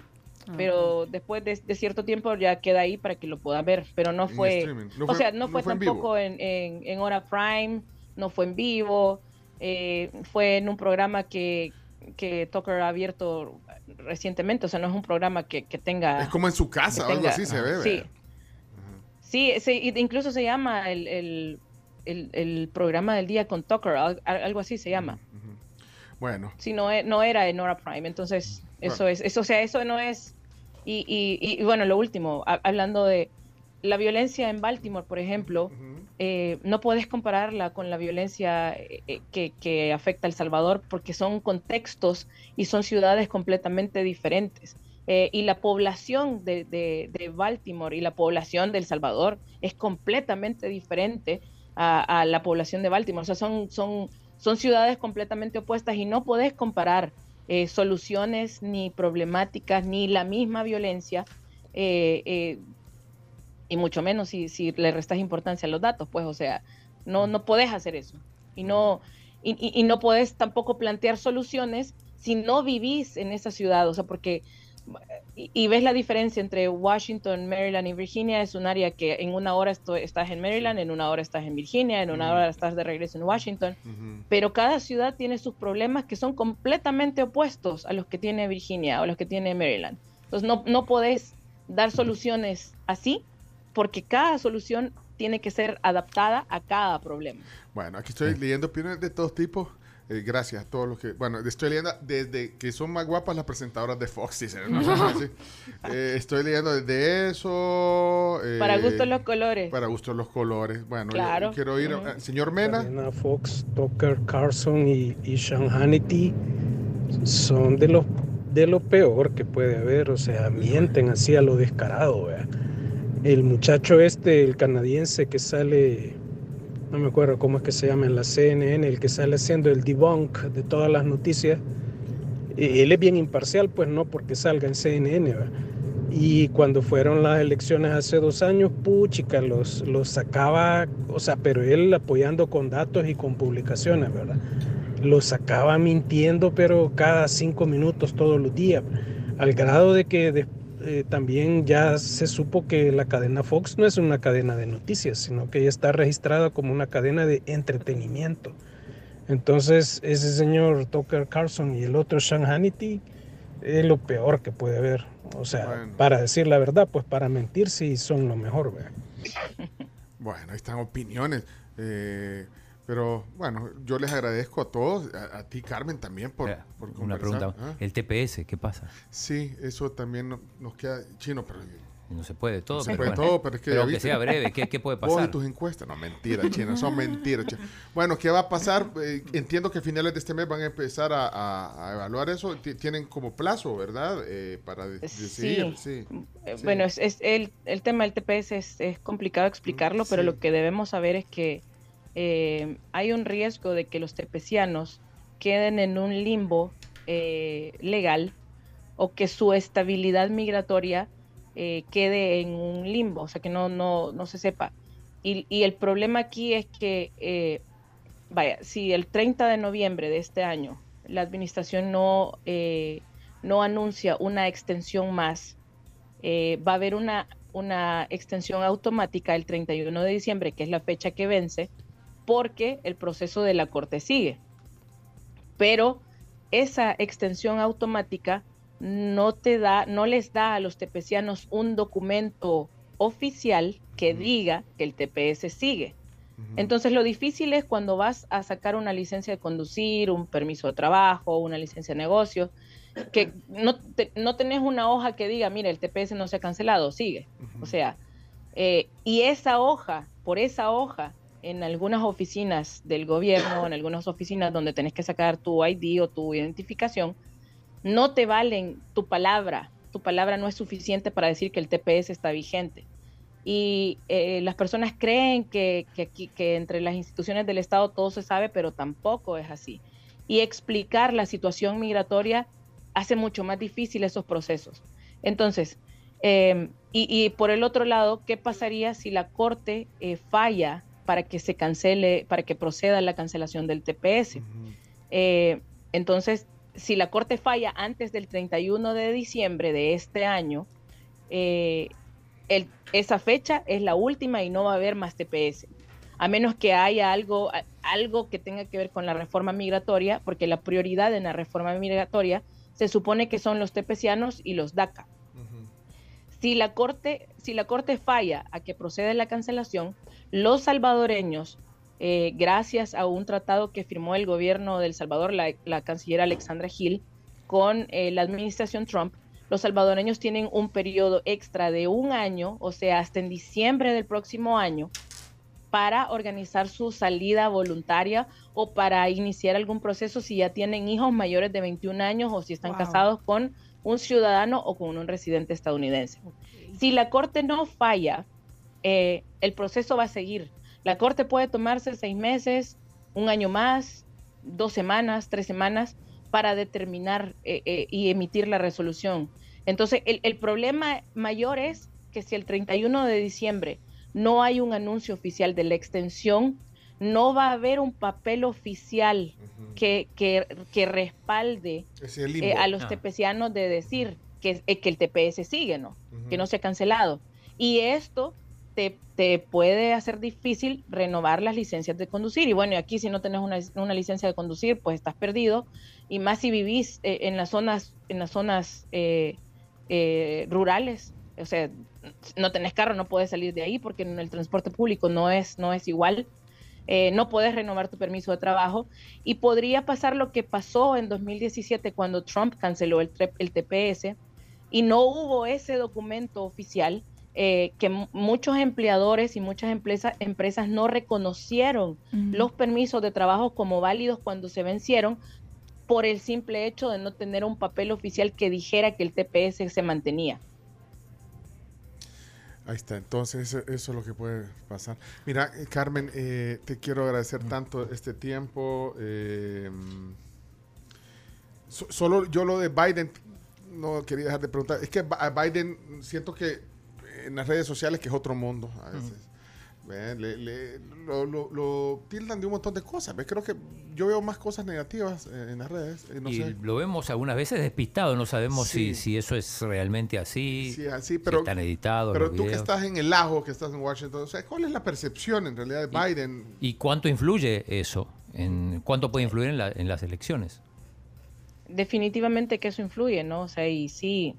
Pero después de, de cierto tiempo ya queda ahí para que lo puedas ver. Pero no fue... o sea, no, no fue, fue en vivo. tampoco en, en, en hora prime, no fue en vivo. Eh, fue en un programa que, que Tucker ha abierto recientemente. O sea, no es un programa que, que tenga... Es como en su casa o algo así se ve. Sí. Sí, y- incluso se llama el, el, el- el programa del día con Tucker, al- algo así se llama. Bueno, Sí, no, e- no era en Hora Prime, entonces eso es, eso, o sea, eso no es... Y, y, y- bueno, lo último, ha- hablando de la violencia en Baltimore, por ejemplo, eh, no puedes compararla con la violencia eh, que, que, afecta a El Salvador porque son contextos y son ciudades completamente diferentes. Eh, y la población de, de, de, Baltimore y la población de El Salvador es completamente diferente a, a, la población de Baltimore. O sea, son, son, son ciudades completamente opuestas y no podés comparar soluciones ni problemáticas ni la misma violencia y mucho menos si, si le restas importancia a los datos, pues, o sea, no, no puedes hacer eso. Y no, y, y, no puedes tampoco plantear soluciones si no vivís en esa ciudad, o sea, porque, y, ves la diferencia entre Washington, Maryland y Virginia, es un área que en una hora estás en Maryland, en una hora estás en Virginia, en una hora estás de regreso en Washington, pero cada ciudad tiene sus problemas que son completamente opuestos a los que tiene Virginia o los que tiene Maryland. Entonces no, no podés dar soluciones así porque cada solución tiene que ser adaptada a cada problema. Bueno, aquí estoy leyendo opiniones de todos tipos. Eh, gracias a todos los que. Bueno, estoy leyendo desde que son más guapas las presentadoras de Fox, eh, estoy leyendo desde eso. Eh, para gusto los colores. Para gusto los colores. Bueno, yo, quiero ir. señor Mena. Fox, Tucker Carlson y, y Sean Hannity son de los de lo peor que puede haber. O sea, mienten así a lo descarado, ¿verdad? El muchacho este, el canadiense que sale, no me acuerdo cómo es que se llama en la CNN, el que sale haciendo el debunk de todas las noticias, e, él es bien imparcial, pues no porque salga en CNN, Y cuando fueron las elecciones hace dos años, puchica, los, los sacaba, o sea, pero él apoyando con datos y con publicaciones, ¿verdad? Los sacaba mintiendo, pero cada cinco minutos todos los días, al grado de que después eh, también ya se supo que la cadena Fox no es una cadena de noticias, sino que ya está registrada como una cadena de entretenimiento. Entonces, ese señor Tucker Carlson y el otro Sean Hannity es lo peor que puede haber. O sea, para decir la verdad, pues para mentir sí son lo mejor. Bueno, ahí están opiniones. Eh, pero bueno, yo les agradezco a todos, a, ti Carmen también por, por Una pregunta, ¿Ah? el TPS, ¿qué pasa? Sí, eso también nos queda chino, pero... No se puede todo. No se puede todo, pero es que... Pero que sea breve, ¿qué, ¿qué, puede pasar? Vos y tus encuestas, no, mentira, chino, son mentiras. Chino. Bueno, ¿qué va a pasar? Eh, entiendo que a finales de este mes van a empezar a, a, evaluar eso. tienen como plazo, ¿verdad? Eh, para decidir. Sí. Eh, sí. Bueno, es, es el, el, tema del TPS es, es complicado explicarlo, pero lo que debemos saber es que eh, hay un riesgo de que los tepecianos queden en un limbo eh, legal o que su estabilidad migratoria eh, quede en un limbo, o sea, que no, no, no se sepa. Y, y, el problema aquí es que, eh, vaya, si el 30 de noviembre de este año la administración no, eh, no anuncia una extensión más, va a haber una, una extensión automática el 31 de diciembre, que es la fecha que vence, porque el proceso de la Corte sigue. Pero esa extensión automática no te da, no les da a los tepecianos un documento oficial que diga que el TPS sigue. Entonces lo difícil es cuando vas a sacar una licencia de conducir, un permiso de trabajo, una licencia de negocio, que no, no tenés una hoja que diga, mira, el TPS no se ha cancelado, sigue. O sea, eh, y esa hoja, por esa hoja, en algunas oficinas del gobierno, en algunas oficinas donde tenés que sacar tu ID o tu identificación, no te valen tu palabra. Tu palabra no es suficiente para decir que el TPS está vigente. Y eh, las personas creen que, que, aquí, que entre las instituciones del Estado todo se sabe, pero tampoco es así. Y explicar la situación migratoria hace mucho más difícil esos procesos. Entonces, eh, y, y, por el otro lado, ¿qué pasaría si la Corte eh, falla para que se cancele, para que proceda la cancelación del TPS. eh, entonces, si la Corte falla antes del 31 de diciembre de este año, eh, el, esa fecha es la última y no va a haber más TPS, a menos que haya algo, algo que tenga que ver con la reforma migratoria, porque la prioridad en la reforma migratoria se supone que son los tepecianos y los DACA. Si la, corte, si la Corte falla a que proceda la cancelación, los salvadoreños, eh, gracias a un tratado que firmó el gobierno del Salvador, la, la canciller Alexandra Gil, con eh, la administración Trump, los salvadoreños tienen un periodo extra de un año, o sea, hasta en diciembre del próximo año, para organizar su salida voluntaria o para iniciar algún proceso si ya tienen hijos mayores de 21 años o si están casados con un ciudadano o con un residente estadounidense. Si la Corte no falla, eh, el proceso va a seguir. La Corte puede tomarse seis meses, un año más, dos semanas, tres semanas para determinar eh, eh, y emitir la resolución. Entonces, el, el problema mayor es que si el 31 de diciembre no hay un anuncio oficial de la extensión, no va a haber un papel oficial que, que, respalde eh, a los ah. tepecianos de decir que, eh, que el TPS sigue, ¿no? Que no se ha cancelado. Y esto te, te, puede hacer difícil renovar las licencias de conducir. Y bueno, aquí si no tenés una, una licencia de conducir, pues estás perdido. Y más si vivís eh, en las zonas, en las zonas rurales, o sea, no tenés carro, no puedes salir de ahí porque el transporte público no es, no es igual. Eh, no puedes renovar tu permiso de trabajo y podría pasar lo que pasó en 2017 cuando Trump canceló el, el TPS y no hubo ese documento oficial eh, que muchos empleadores y muchas empresas, empresas no reconocieron los permisos de trabajo como válidos cuando se vencieron por el simple hecho de no tener un papel oficial que dijera que el TPS se mantenía. Ahí está, entonces eso, es lo que puede pasar. Mira, eh, Carmen, eh, te quiero agradecer tanto este tiempo. Eh, solo yo lo de Biden, no quería dejar de preguntar. Es que a Biden siento que en las redes sociales que es otro mundo a veces. Le, lo, tildan de un montón de cosas. Creo que yo veo más cosas negativas en las redes. Eh, y lo vemos algunas veces despistado, no sabemos si, si eso es realmente así, sí, así pero, si están editados. Pero tú que estás en el ajo, que estás en Washington, ¿cuál es la percepción en realidad de Biden? ¿Y cuánto influye eso? En, ¿Cuánto puede influir en, en las elecciones? Definitivamente que eso influye, ¿no? O sea, y sí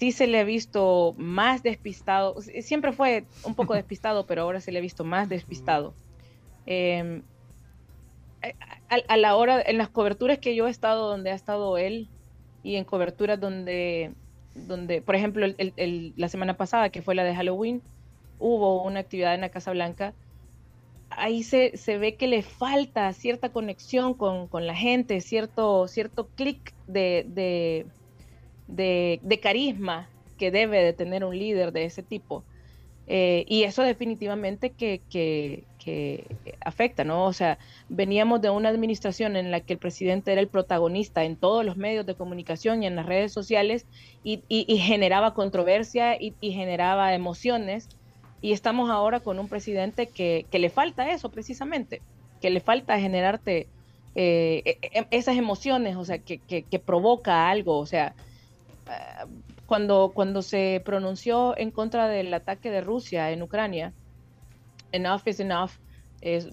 sí se le ha visto más despistado, siempre fue un poco despistado, pero ahora se le ha visto más despistado. Em, a, la hora, en las coberturas que yo he estado donde ha estado él y en coberturas donde, donde por ejemplo, la semana pasada, que fue la de Halloween, hubo una actividad en la Casa Blanca, ahí se, se ve que le falta cierta conexión con, con la gente, cierto, cierto clic de de, carisma que debe de tener un líder de ese tipo. Eh, y eso definitivamente que, que, afecta, ¿no? O sea, veníamos de una administración en la que el presidente era el protagonista en todos los medios de comunicación y en las redes sociales y, generaba controversia y, generaba emociones. Y estamos ahora con un presidente que, le falta eso precisamente, que le falta generarte eh, e, e, esas emociones, o sea, que, que provoca algo, o sea, cuando, cuando se pronunció en contra del ataque de Rusia en Ucrania, enough is enough, es,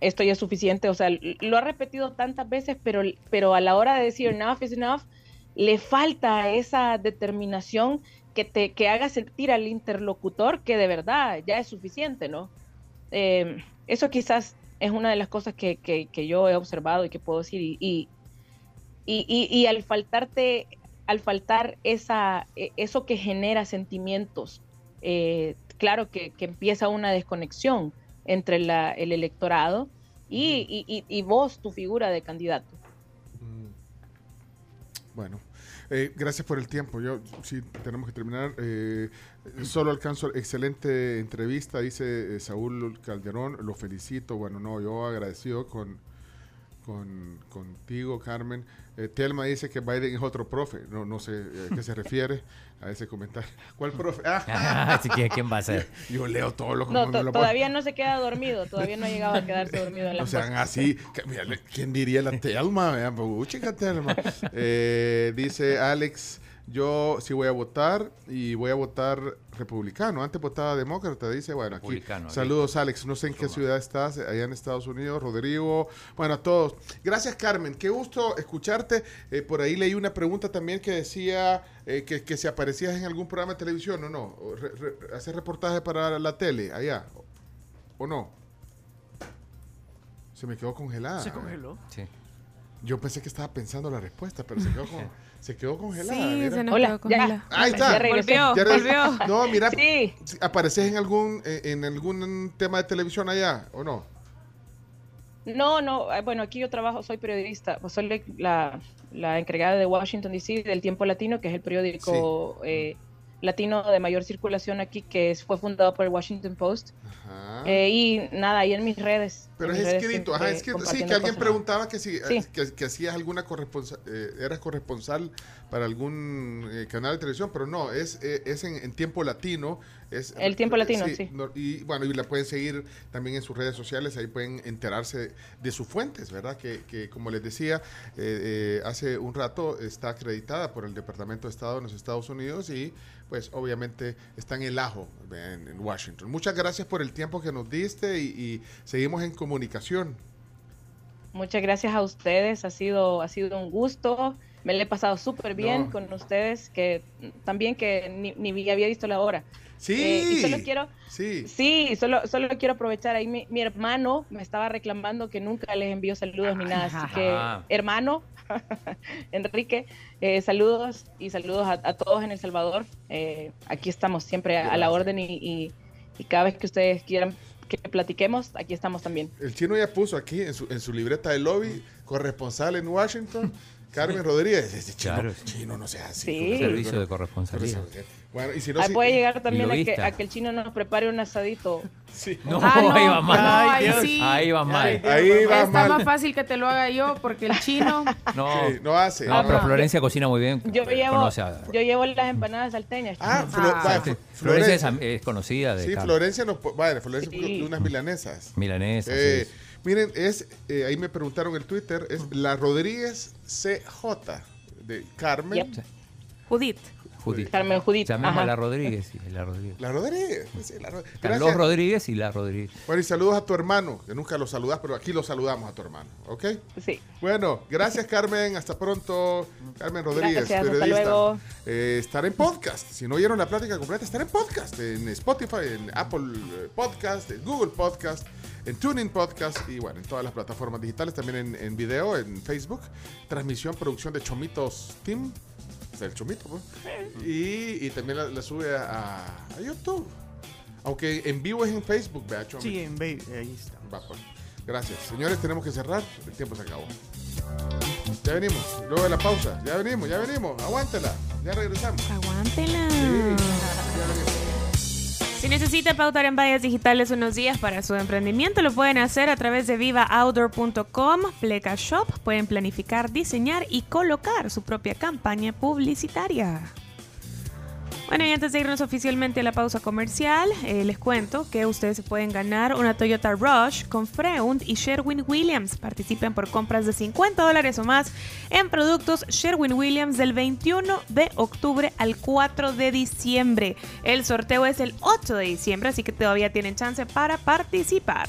esto ya es suficiente, o sea, lo ha repetido tantas veces, pero, pero a la hora de decir enough is enough, le falta esa determinación que te que haga sentir al interlocutor que de verdad ya es suficiente, ¿no? Em, eso quizás es una de las cosas que, que, yo he observado y que puedo decir, y, y, y al faltarte al faltar esa, e, eso que genera sentimientos, eh, claro que, empieza una desconexión entre el electorado y, vos, tu figura de candidato. Mm. Bueno, eh, gracias por el tiempo. Yo sí tenemos que terminar. Eh, solo alcanzo excelente entrevista, dice Saúl Calderón. Lo felicito. Bueno, no, yo agradecido con, con contigo, Carmen. Eh, Telma dice que Biden es otro profe. No, no sé eh, a qué se refiere a ese comentario. ¿Cuál profe? Ah. ¿quién va a ser? Yo leo todo lo que no, Todavía no se queda dormido. Todavía no ha llegado a quedarse dormido en la O sea, así. ¿Quién diría la Telma? Pues, chica Telma. Eh, dice Alex yo sí voy a votar y voy a votar republicano. Antes votaba demócrata, dice. Bueno, aquí. Saludos, Alex. No sé en qué ciudad estás, allá en Estados Unidos. Rodrigo. Bueno, a todos. Gracias, Carmen. Qué gusto escucharte. Eh, por ahí leí una pregunta también que decía eh, que, que, si aparecías en algún programa de televisión o no. hacer reportaje para la tele allá. ¿O no? Se me quedó congelada. Se congeló. Sí. Yo pensé que estaba pensando la respuesta, pero se quedó, con- se quedó congelada. Sí, mira. se nos Hola, quedó ya. Ahí está. Ya regresé. Volvió, Ya regresé. volvió. No, mira, Sí. ¿apareces en algún, eh, en algún tema de televisión allá o no? No, no, eh, bueno, aquí yo trabajo, soy periodista, pues soy la, la encargada de Washington DC del Tiempo Latino, que es el periódico eh, latino de mayor circulación aquí, que es- fue fundado por el Washington Post. Ajá. Eh, y nada, ahí en mis redes. Pero es escrito, ajá, siempre escrito. Sí, que alguien preguntaba que si Sí. eh, que, que hacías alguna corresponsal, eras corresponsal para algún eh, canal de televisión, pero no, es, eh, es en, en tiempo latino. Es, El Tiempo Latino, sí. no- y bueno, y la pueden seguir también en sus redes sociales, ahí pueden enterarse de sus fuentes, ¿verdad? Que, que como les decía, eh, eh, hace un rato está acreditada por el Departamento de Estado en los Estados Unidos y pues obviamente está en el ajo en, Washington. Muchas gracias por el tiempo que nos diste y, y seguimos en comunicación. Muchas gracias a ustedes, ha sido, ha sido un gusto. Me la he pasado súper bien No. con ustedes, que también que ni, ni había visto la hora. Sí. Eh, y solo quiero, Sí. sí, solo, solo quiero aprovechar ahí. Mi, mi hermano me estaba reclamando que nunca les envió saludos ni nada. Así que, Ah. hermano, Enrique, eh, saludos y saludos a, a todos en El Salvador. Eh, aquí estamos siempre a, a la orden y, y- y cada vez que ustedes quieran que platiquemos, aquí estamos también. El chino ya puso aquí en su, en su libreta de lobby, corresponsal en Washington, Carmen Rodríguez. Ese chino, Claro. chino no sea así. Sí. Servicio de corresponsalía. Bueno, y si no, Ah, si- puede llegar también a que, Lobista. a que el chino nos prepare un asadito. Sí. No, Ah, no. ahí va mal. Ay, Dios. sí. Ahí va mal. Ahí va Está mal. más fácil que te lo haga yo porque el chino. No, Sí, no hace. no, pero Ajá. Florencia cocina muy bien. Yo llevo, Conoce a- yo llevo las empanadas salteñas. Ah. Flo- Ah. Florencia es, conocida de Sí. Florencia nos vaya, Florencia unas milanesas. Milanesa. Eh, sí. Miren, es eh, ahí me preguntaron en Twitter, es la Rodríguez CJ de Carmen. Yep. Judith. Judith. Carmen Judith. Llamemos ajá. a la Rodríguez. y la Rodríguez. La Rodríguez. sí, la Ro- Están Gracias. los Rodríguez y la Rodríguez. Bueno, y saludos a tu hermano, que nunca lo saludas, pero aquí lo saludamos a tu hermano, ¿ok? Sí. Bueno, gracias Carmen, hasta pronto. Carmen Rodríguez, Gracias, hasta periodista. luego. Eh, estar en podcast. Si no oyeron la plática completa, estar en podcast. En Spotify, en Apple eh, Podcast, en Google Podcast, en TuneIn Podcast y bueno, en todas las plataformas digitales, también en, en video, en Facebook. Transmisión, producción de Chomitos Team. El Chomito, pues. Y, y también la, la sube a, a YouTube. Aunque en vivo es en Facebook, vea, Chomito. Sí, en Baby, ahí está. Va, pues. Gracias. Señores, tenemos que cerrar. El tiempo se acabó. Ya venimos. Luego de la pausa. Ya venimos, ya venimos. Aguántela. Ya regresamos. Aguántela. Sí, ya venimos. Si necesita pautar en vallas digitales unos días para su emprendimiento, lo pueden hacer a través de vivaoutdoor.com, Pleca Shop. Pueden planificar, diseñar y colocar su propia campaña publicitaria. Bueno, y antes de irnos oficialmente a la pausa comercial, eh, les cuento que ustedes se pueden ganar una Toyota Rush con Freund y Sherwin Williams. Participen por compras de 50 dólares o más en productos Sherwin Williams del 21 de octubre al 4 de diciembre. El sorteo es el 8 de diciembre, así que todavía tienen chance para participar.